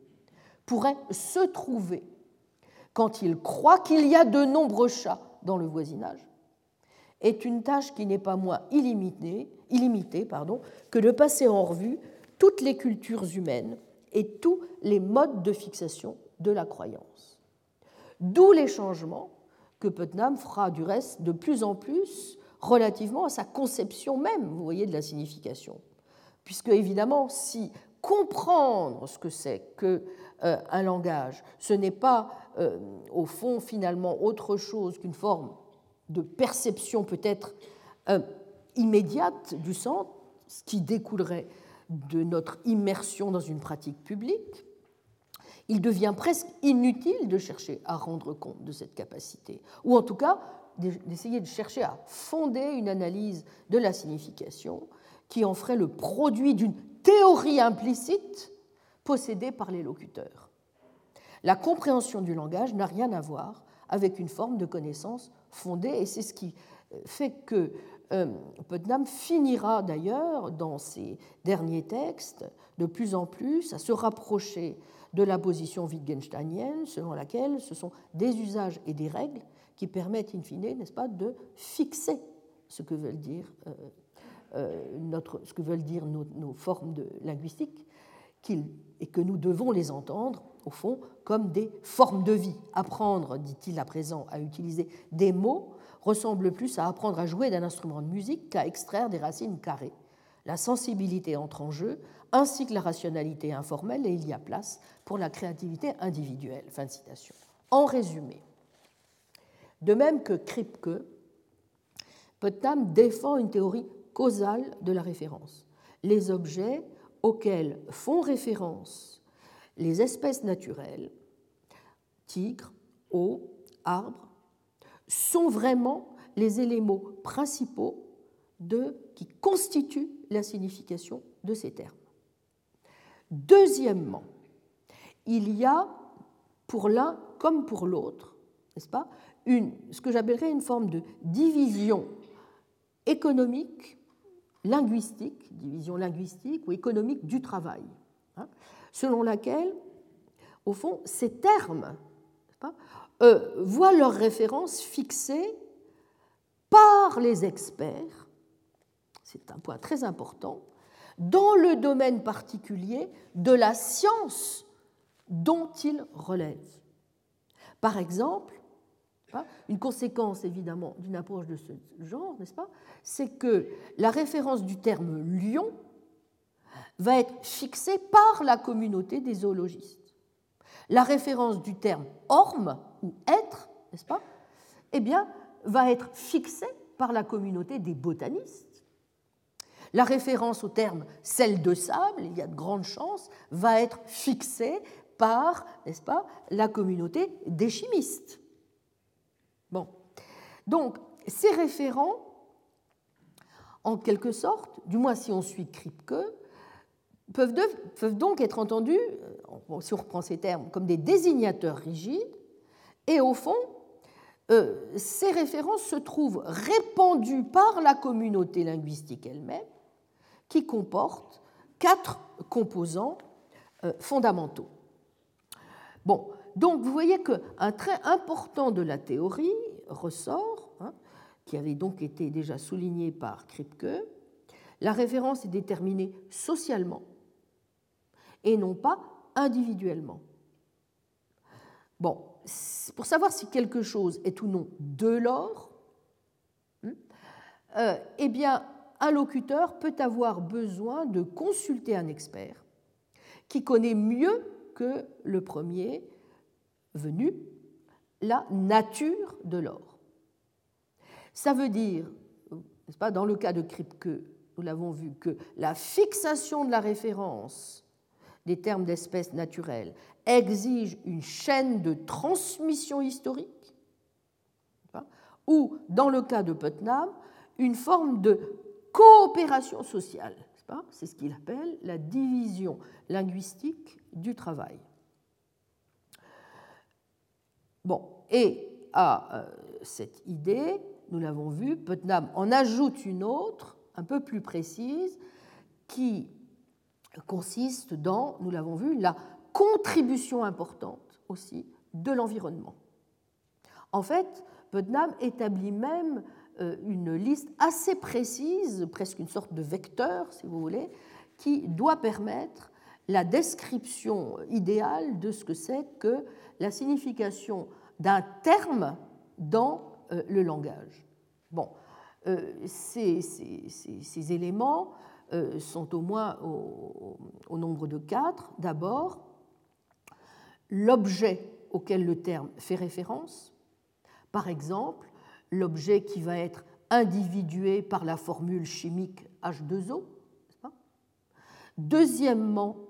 pourrait se trouver quand il croit qu'il y a de nombreux chats dans le voisinage est une tâche qui n'est pas moins illimitée, que de passer en revue toutes les cultures humaines et tous les modes de fixation de la croyance. D'où les changements que Putnam fera du reste de plus en plus relativement à sa conception même, vous voyez, de la signification. Puisque évidemment, si comprendre ce que c'est que euh, un langage. Ce n'est pas, euh, au fond, finalement, autre chose qu'une forme de perception peut-être euh, immédiate du sens, qui découlerait de notre immersion dans une pratique publique. il devient presque inutile de chercher à rendre compte de cette capacité, ou en tout cas d'essayer de chercher à fonder une analyse de la signification qui en ferait le produit d'une théorie implicite possédée par les locuteurs. La compréhension du langage n'a rien à voir avec une forme de connaissance fondée, et c'est ce qui euh, fait que euh, Putnam finira d'ailleurs dans ses derniers textes de plus en plus à se rapprocher de la position wittgensteinienne, selon laquelle ce sont des usages et des règles qui permettent, in fine, n'est-ce pas, de fixer ce que veulent dire, euh, euh, notre, ce que veulent dire nos, formes de linguistiques, et que nous devons les entendre, au fond, comme des formes de vie. Apprendre, dit-il à présent, à utiliser des mots ressemble plus à apprendre à jouer d'un instrument de musique qu'à extraire des racines carrées. La sensibilité entre en jeu, ainsi que la rationalité informelle, et il y a place pour la créativité individuelle. Fin citation. En résumé, de même que Kripke, Putnam défend une théorie causale de la référence. Les objets auxquels font référence les espèces naturelles, tigres, eau, arbres, sont vraiment les éléments principaux de, qui constituent la signification de ces termes. Deuxièmement, il y a pour l'un comme pour l'autre, n'est-ce pas, ce que j'appellerais une forme de division économique, linguistique, division linguistique ou économique du travail, hein, selon laquelle, au fond, ces termes euh, voient leurs références fixées par les experts, c'est un point très important, dans le domaine particulier de la science dont ils relèvent. Par exemple, une conséquence évidemment d'une approche de ce genre, n'est-ce pas, c'est que la référence du terme lion va être fixée par la communauté des zoologistes. La référence du terme orme ou être, n'est-ce pas, eh bien, va être fixée par la communauté des botanistes. La référence au terme sel de sable, il y a de grandes chances, va être fixée par, n'est-ce pas, la communauté des chimistes. Bon. Donc, ces référents, en quelque sorte, du moins si on suit Kripke, peuvent, donc être entendus, euh, si on reprend ces termes, comme des désignateurs rigides, et au fond, euh, ces références se trouvent répandues par la communauté linguistique elle-même, qui comporte quatre composants euh, fondamentaux. Bon, donc vous voyez qu'un trait important de la théorie ressort, hein, qui avait donc été déjà souligné par Kripke, la référence est déterminée socialement et non pas individuellement. Bon, pour savoir si quelque chose est ou non de l'or, hein, euh, eh bien, un locuteur peut avoir besoin de consulter un expert qui connaît mieux que le premier venu la nature de l'or. Ça veut dire, n'est-ce pas, dans le cas de Kripke, nous l'avons vu, que la fixation de la référence des termes d'espèces naturelles exige une chaîne de transmission historique, ou dans le cas de Putnam, une forme de coopération sociale. C'est ce qu'il appelle la division linguistique du travail. Bon, et à euh, cette idée, nous l'avons vu, Putnam en ajoute une autre, un peu plus précise, qui consiste dans, nous l'avons vu, la contribution importante aussi de l'environnement. En fait, Putnam établit même euh, une liste assez précise, presque une sorte de vecteur, si vous voulez, qui doit permettre la description idéale de ce que c'est que la signification d'un terme dans euh, le langage. Bon, euh, ces, éléments sont au moins au, au nombre de quatre. D'abord, l'objet auquel le terme fait référence, par exemple, l'objet qui va être individué par la formule chimique H2O. Deuxièmement,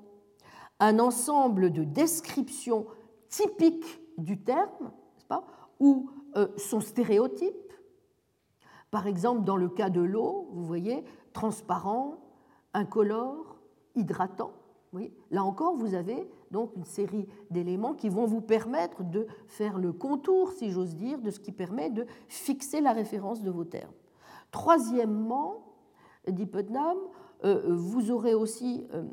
un ensemble de descriptions typiques du terme, pas, ou euh, son stéréotype. Par exemple, dans le cas de l'eau, vous voyez, transparent, incolore, hydratant. Là encore, vous avez donc une série d'éléments qui vont vous permettre de faire le contour, si j'ose dire, de ce qui permet de fixer la référence de vos termes. Troisièmement, dit Putnam, vous aurez aussi euh,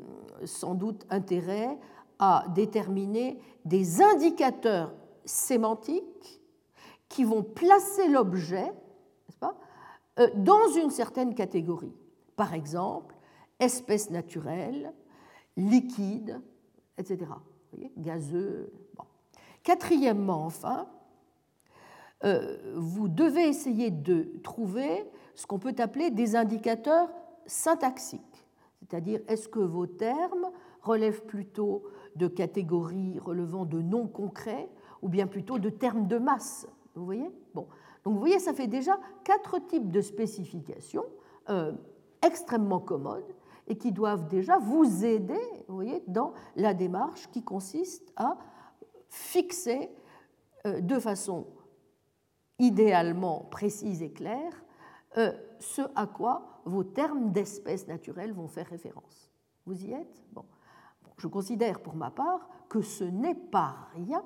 sans doute intérêt à déterminer des indicateurs sémantiques qui vont placer l'objet euh, dans une certaine catégorie. Par exemple, espèce naturelle, liquide, etc. gazeux. Quatrièmement, enfin, vous devez essayer de trouver ce qu'on peut appeler des indicateurs syntaxiques, c'est-à-dire est-ce que vos termes relèvent plutôt de catégories relevant de noms concrets ou bien plutôt de termes de masse. Vous voyez? Bon. Donc vous voyez, ça fait déjà quatre types de spécifications euh, extrêmement commodes et qui doivent déjà vous aider vous voyez, dans la démarche qui consiste à fixer euh, de façon idéalement précise et claire ce à quoi vos termes d'espèces naturelles vont faire référence. Vous y êtes? Bon. Je considère pour ma part que ce n'est pas rien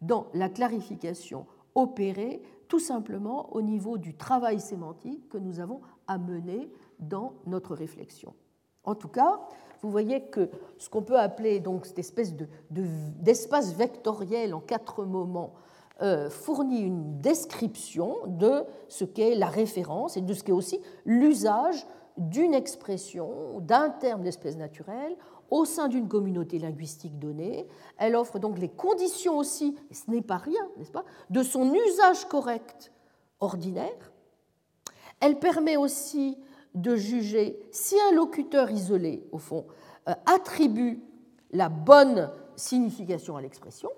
dans la clarification opérée tout simplement au niveau du travail sémantique que nous avons à mener dans notre réflexion. En tout cas, vous voyez que ce qu'on peut appeler donc cette espèce d'espace vectoriel en quatre moments euh, fournit une description de ce qu'est la référence et de ce qu'est aussi l'usage d'une expression, d'un terme d'espèce naturelle au sein d'une communauté linguistique donnée. Elle offre donc les conditions aussi, ce n'est pas rien, n'est-ce pas, de son usage correct ordinaire. Elle permet aussi de juger si un locuteur isolé, au fond, euh, attribue la bonne signification à l'expression,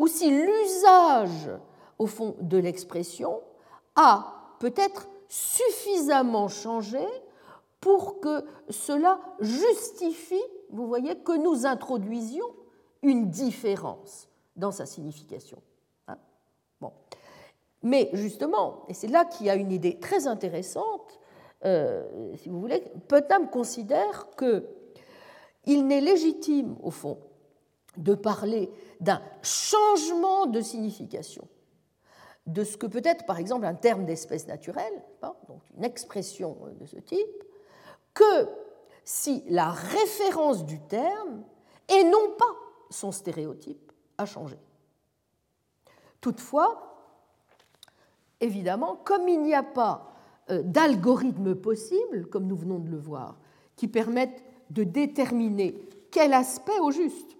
ou si l'usage, au fond, de l'expression a peut-être suffisamment changé pour que cela justifie, vous voyez, que nous introduisions une différence dans sa signification. Hein. Mais justement, et c'est là qu'il y a une idée très intéressante, euh, si vous voulez, Putnam considère qu'il n'est légitime, au fond, de parler d'un changement de signification de ce que peut être par exemple un terme d'espèce naturelle, hein, donc une expression de ce type, que si la référence du terme et non pas son stéréotype a changé. Toutefois, évidemment, comme il n'y a pas euh, d'algorithme possible, comme nous venons de le voir, qui permettent de déterminer quel aspect au juste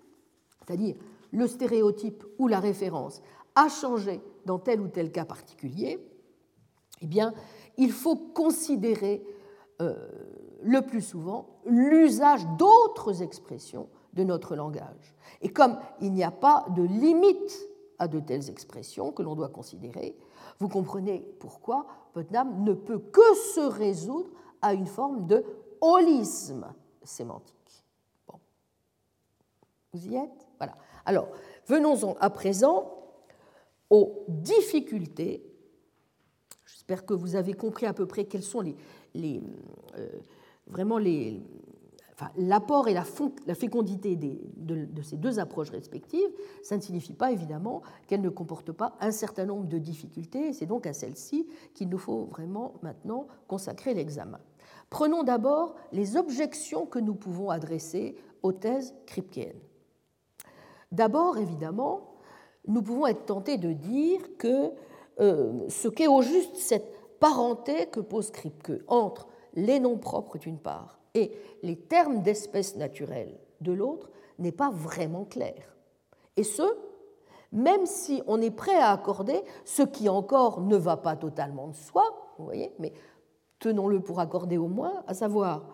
c'est-à-dire le stéréotype ou la référence, a changé dans tel ou tel cas particulier, eh il faut considérer euh, le plus souvent l'usage d'autres expressions de notre langage. Et comme il n'y a pas de limite à de telles expressions que l'on doit considérer, vous comprenez pourquoi Putnam ne peut que se résoudre à une forme de holisme sémantique. Vous y êtes Voilà. Alors, venons-en à présent aux difficultés. J'espère que vous avez compris à peu près quels sont les, euh, vraiment les, l'apport et la, fécondité de, ces deux approches respectives. Ça ne signifie pas évidemment qu'elles ne comportent pas un certain nombre de difficultés. C'est donc à celles-ci qu'il nous faut vraiment maintenant consacrer l'examen. Prenons d'abord les objections que nous pouvons adresser aux thèses kripkeyennes. D'abord, évidemment, nous pouvons être tentés de dire que euh, ce qu'est au juste cette parenté que pose Kripke entre les noms propres d'une part et les termes d'espèces naturelles de l'autre n'est pas vraiment clair. Et ce, même si on est prêt à accorder ce qui encore ne va pas totalement de soi, vous voyez, mais tenons-le pour accorder au moins, à savoir,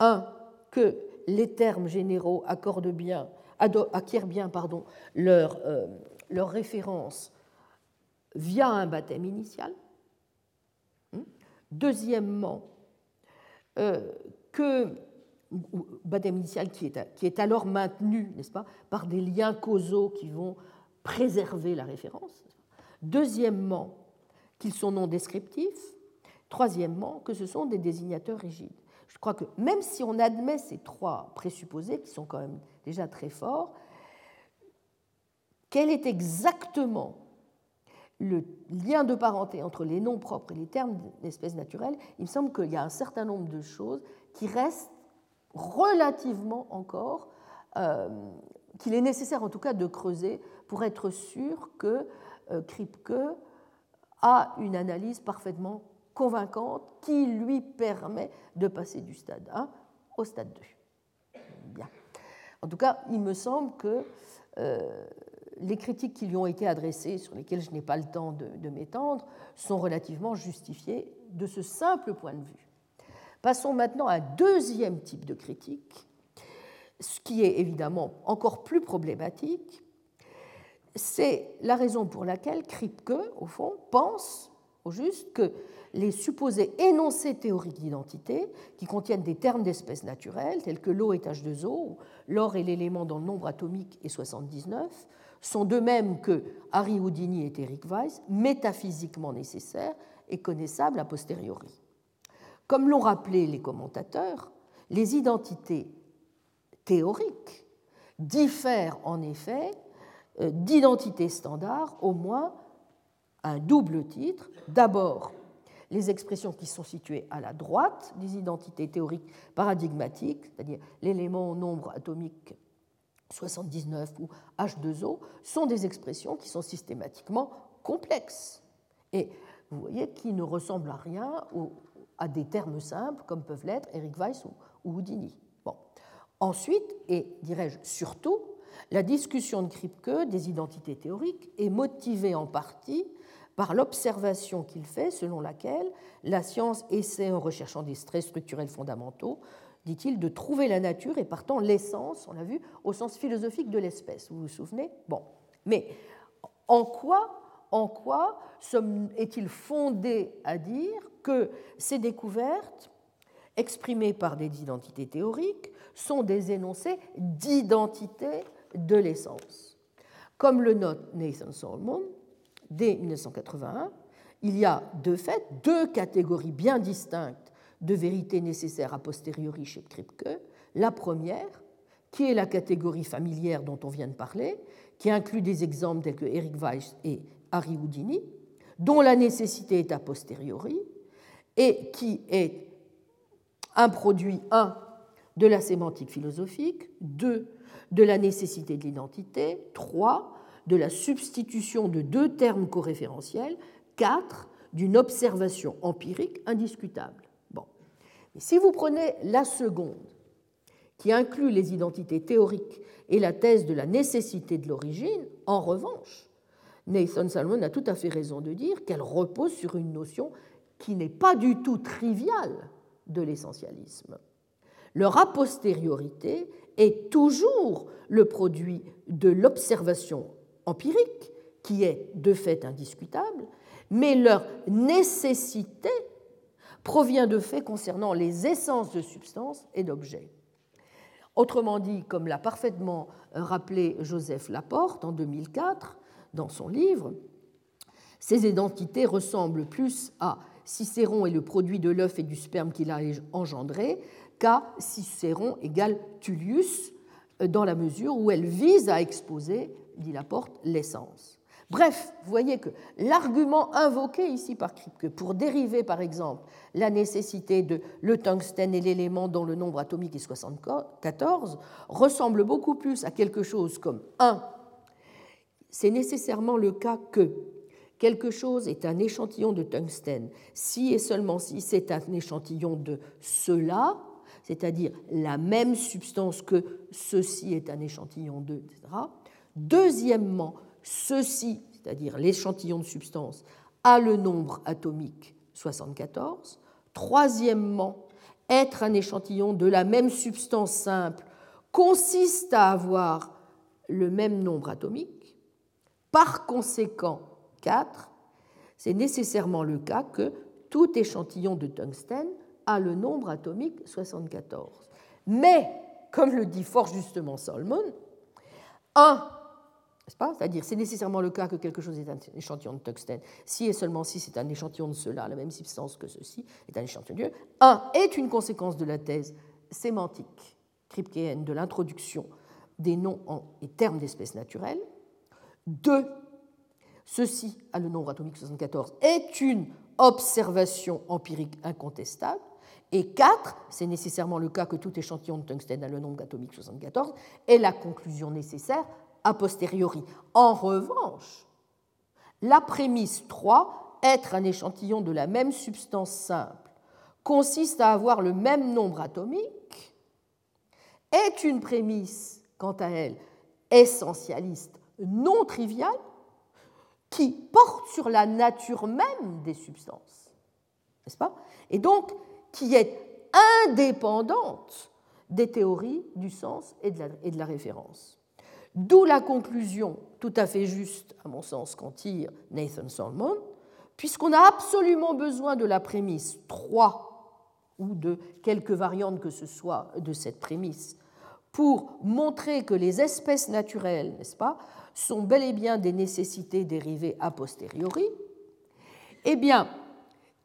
un, que les termes généraux accordent bien acquièrent bien pardon, leur, euh, leur référence via un baptême initial. Hmm. Deuxièmement, euh, que baptême initial qui est, qui est alors maintenu, n'est-ce pas, par des liens causaux qui vont préserver la référence. Deuxièmement, qu'ils sont non descriptifs. Troisièmement, que ce sont des désignateurs rigides. Je crois que même si on admet ces trois présupposés, qui sont quand même déjà très forts, quel est exactement le lien de parenté entre les noms propres et les termes d'espèces naturelles, il me semble qu'il y a un certain nombre de choses qui restent relativement encore, euh, qu'il est nécessaire en tout cas de creuser pour être sûr que euh, Kripke a une analyse parfaitement convaincante qui lui permet de passer du stade 1 au stade 2. Bien. En tout cas, il me semble que euh, les critiques qui lui ont été adressées, sur lesquelles je n'ai pas le temps de, m'étendre, sont relativement justifiées de ce simple point de vue. Passons maintenant à un deuxième type de critique, ce qui est évidemment encore plus problématique. C'est la raison pour laquelle Kripke, au fond, pense au juste que les supposés énoncés théoriques d'identité, qui contiennent des termes d'espèces naturelles, tels que l'eau est H2O, ou l'or est l'élément dont le nombre atomique est 79, sont de même que Harry Houdini et Eric Weiss métaphysiquement nécessaires et connaissables a posteriori. Comme l'ont rappelé les commentateurs, les identités théoriques diffèrent en effet euh, d'identités standards au moins un double titre. D'abord, les expressions qui sont situées à la droite des identités théoriques paradigmatiques, c'est-à-dire l'élément au nombre atomique 79 ou H2O, sont des expressions qui sont systématiquement complexes et vous voyez qui ne ressemblent à rien à des termes simples comme peuvent l'être Eric Weiss ou, Houdini. Bon. Ensuite, et dirais-je surtout, la discussion de Kripke des identités théoriques est motivée en partie par l'observation qu'il fait selon laquelle la science essaie, en recherchant des traits structurels fondamentaux, dit-il, de trouver la nature et partant l'essence, on l'a vu, au sens philosophique de l'espèce. Vous vous souvenez? Bon. Mais en quoi, en quoi est-il fondé à dire que ces découvertes, exprimées par des identités théoriques, sont des énoncés d'identité de l'essence? Comme le note Nathan Solomon, dès 1981, il y a de fait deux catégories bien distinctes de vérité nécessaire a posteriori chez Kripke. La première, qui est la catégorie familière dont on vient de parler, qui inclut des exemples tels que Eric Weiss et Harry Houdini, dont la nécessité est a posteriori, et qui est un produit, un, de la sémantique philosophique, deux, de la nécessité de l'identité, trois, de la substitution de deux termes coréférentiels, quatre, d'une observation empirique indiscutable. Et si vous prenez la seconde, qui inclut les identités théoriques et la thèse de la nécessité de l'origine, en revanche, Nathan Salmon a tout à fait raison de dire qu'elle repose sur une notion qui n'est pas du tout triviale de l'essentialisme. Leur a posteriorité est toujours le produit de l'observation empirique, qui est de fait indiscutable, mais leur nécessité provient de faits concernant les essences de substances et d'objets. Autrement dit, comme l'a parfaitement rappelé Joseph Laporte en 2004 dans son livre, ces identités ressemblent plus à Cicéron est le produit de l'œuf et du sperme qu'il a engendré qu'à Cicéron égale Tullius, dans la mesure où elles visent à exposer, dit Laporte, l'essence. Bref, vous voyez que l'argument invoqué ici par Kripke pour dériver par exemple la nécessité de le tungstène et l'élément dont le nombre atomique est 74 ressemble beaucoup plus à quelque chose comme 1. C'est nécessairement le cas que quelque chose est un échantillon de tungstène si et seulement si c'est un échantillon de cela, c'est-à-dire la même substance que ceci est un échantillon de, etc. Deuxièmement, ceci, c'est-à-dire l'échantillon de substance, a le nombre atomique 74. Troisièmement, être un échantillon de la même substance simple consiste à avoir le même nombre atomique. Par conséquent, 4, c'est nécessairement le cas que tout échantillon de tungstène a le nombre atomique 74. Mais, comme le dit fort justement Solomon, C'est-à-dire, c'est nécessairement le cas que quelque chose est un échantillon de tungstène, si et seulement si c'est un échantillon de cela, la même substance que ceci est un échantillon de Dieu. Un est une conséquence de la thèse sémantique kripkeenne de l'introduction des noms et termes d'espèces naturelles. Deux, ceci a le nombre atomique 74 est une observation empirique incontestable. Et 4, c'est nécessairement le cas que tout échantillon de tungstène a le nombre atomique 74, est la conclusion nécessaire a posteriori. En revanche, la prémisse 3, être un échantillon de la même substance simple, consiste à avoir le même nombre atomique, est une prémisse, quant à elle, essentialiste, non triviale, qui porte sur la nature même des substances, n'est-ce pas? Et donc qui est indépendante des théories du sens et de la, référence. D'où la conclusion tout à fait juste, à mon sens, qu'en tire Nathan Solomon, puisqu'on a absolument besoin de la prémisse 3 ou de quelques variantes que ce soit de cette prémisse pour montrer que les espèces naturelles, n'est-ce pas, sont bel et bien des nécessités dérivées a posteriori, eh bien,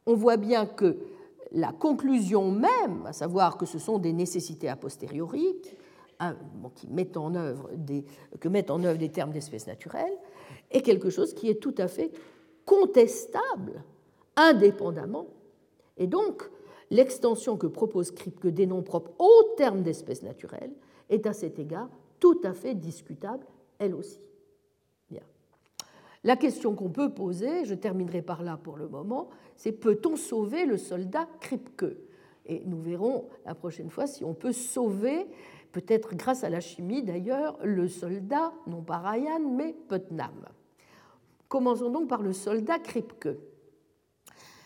on voit bien que la conclusion même, à savoir que ce sont des nécessités a posteriori, qui mettent en œuvre des, que mettent en œuvre des termes d'espèces naturelles, est quelque chose qui est tout à fait contestable indépendamment. Et donc, l'extension que propose Kripke des noms propres aux termes d'espèces naturelles est à cet égard tout à fait discutable, elle aussi. Bien. La question qu'on peut poser, je terminerai par là pour le moment, c'est peut-on sauver le soldat Kripke Et nous verrons la prochaine fois si on peut sauver peut-être grâce à la chimie d'ailleurs, le soldat, non pas Ryan, mais Putnam. Commençons donc par le soldat Kripke.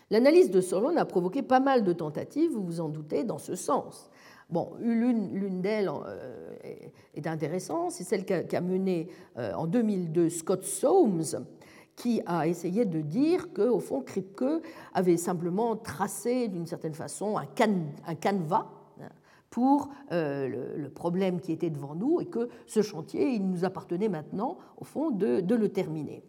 L'analyse de Solon a provoqué pas mal de tentatives, vous vous en doutez, dans ce sens. Bon, l'une d'elles euh, est intéressante, c'est celle qu'a menée euh, en 2002 Scott Soames, qui a essayé de dire qu'au fond, Kripke avait simplement tracé d'une certaine façon un, un canevas pour euh, le, problème qui était devant nous et que ce chantier, il nous appartenait maintenant, au fond, de, le terminer.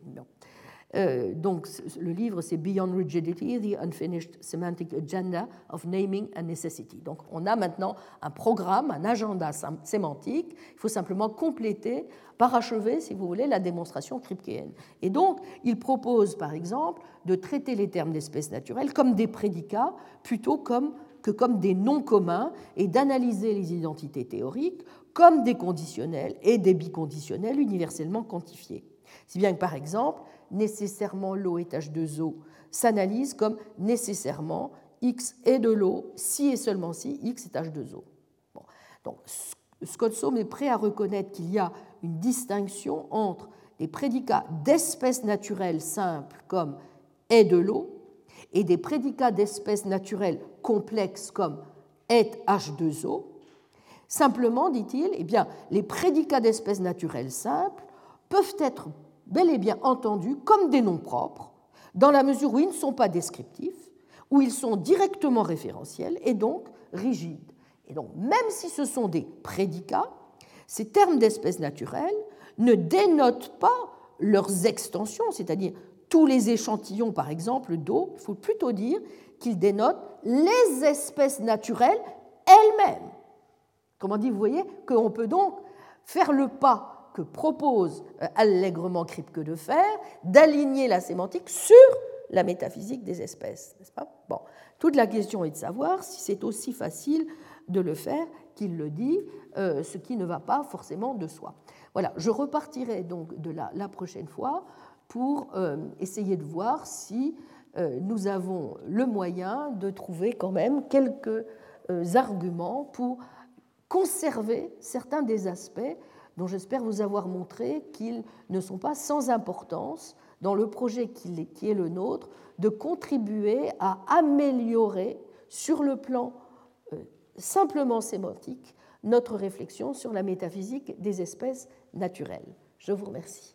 Euh, donc, le livre, c'est Beyond Rigidity, The Unfinished Semantic Agenda of Naming and Necessity. Donc, on a maintenant un programme, un agenda sémantique. Il faut simplement compléter, parachever, si vous voulez, la démonstration kripkeenne. Et donc, il propose, par exemple, de traiter les termes d'espèces naturelles comme des prédicats plutôt comme que comme des noms communs et d'analyser les identités théoriques comme des conditionnels et des biconditionnels universellement quantifiés. Si bien que, par exemple, nécessairement l'eau est H2O s'analyse comme nécessairement X est de l'eau si et seulement si X est H2O. Bon. Donc, Scott Sohm est prêt à reconnaître qu'il y a une distinction entre des prédicats d'espèces naturelles simples comme est de l'eau et des prédicats d'espèces naturelles complexes comme est H2O. Simplement, dit-il, eh bien, les prédicats d'espèces naturelles simples peuvent être bel et bien entendus comme des noms propres, dans la mesure où ils ne sont pas descriptifs, où ils sont directement référentiels et donc rigides. Et donc, même si ce sont des prédicats, ces termes d'espèces naturelles ne dénotent pas leurs extensions, c'est-à-dire tous les échantillons, par exemple, d'eau, il faut plutôt dire qu'ils dénotent les espèces naturelles elles-mêmes. Comment dit, vous voyez qu'on peut donc faire le pas que propose euh, allègrement Kripke de faire, d'aligner la sémantique sur la métaphysique des espèces, n'est-ce pas? Bon, toute la question est de savoir si c'est aussi facile de le faire qu'il le dit, euh, ce qui ne va pas forcément de soi. Voilà, je repartirai donc de là la prochaine fois pour euh, essayer de voir si euh, nous avons le moyen de trouver quand même quelques euh, arguments pour conserver certains des aspects dont j'espère vous avoir montré qu'ils ne sont pas sans importance dans le projet qui est le nôtre de contribuer à améliorer sur le plan simplement sémantique notre réflexion sur la métaphysique des espèces naturelles. Je vous remercie.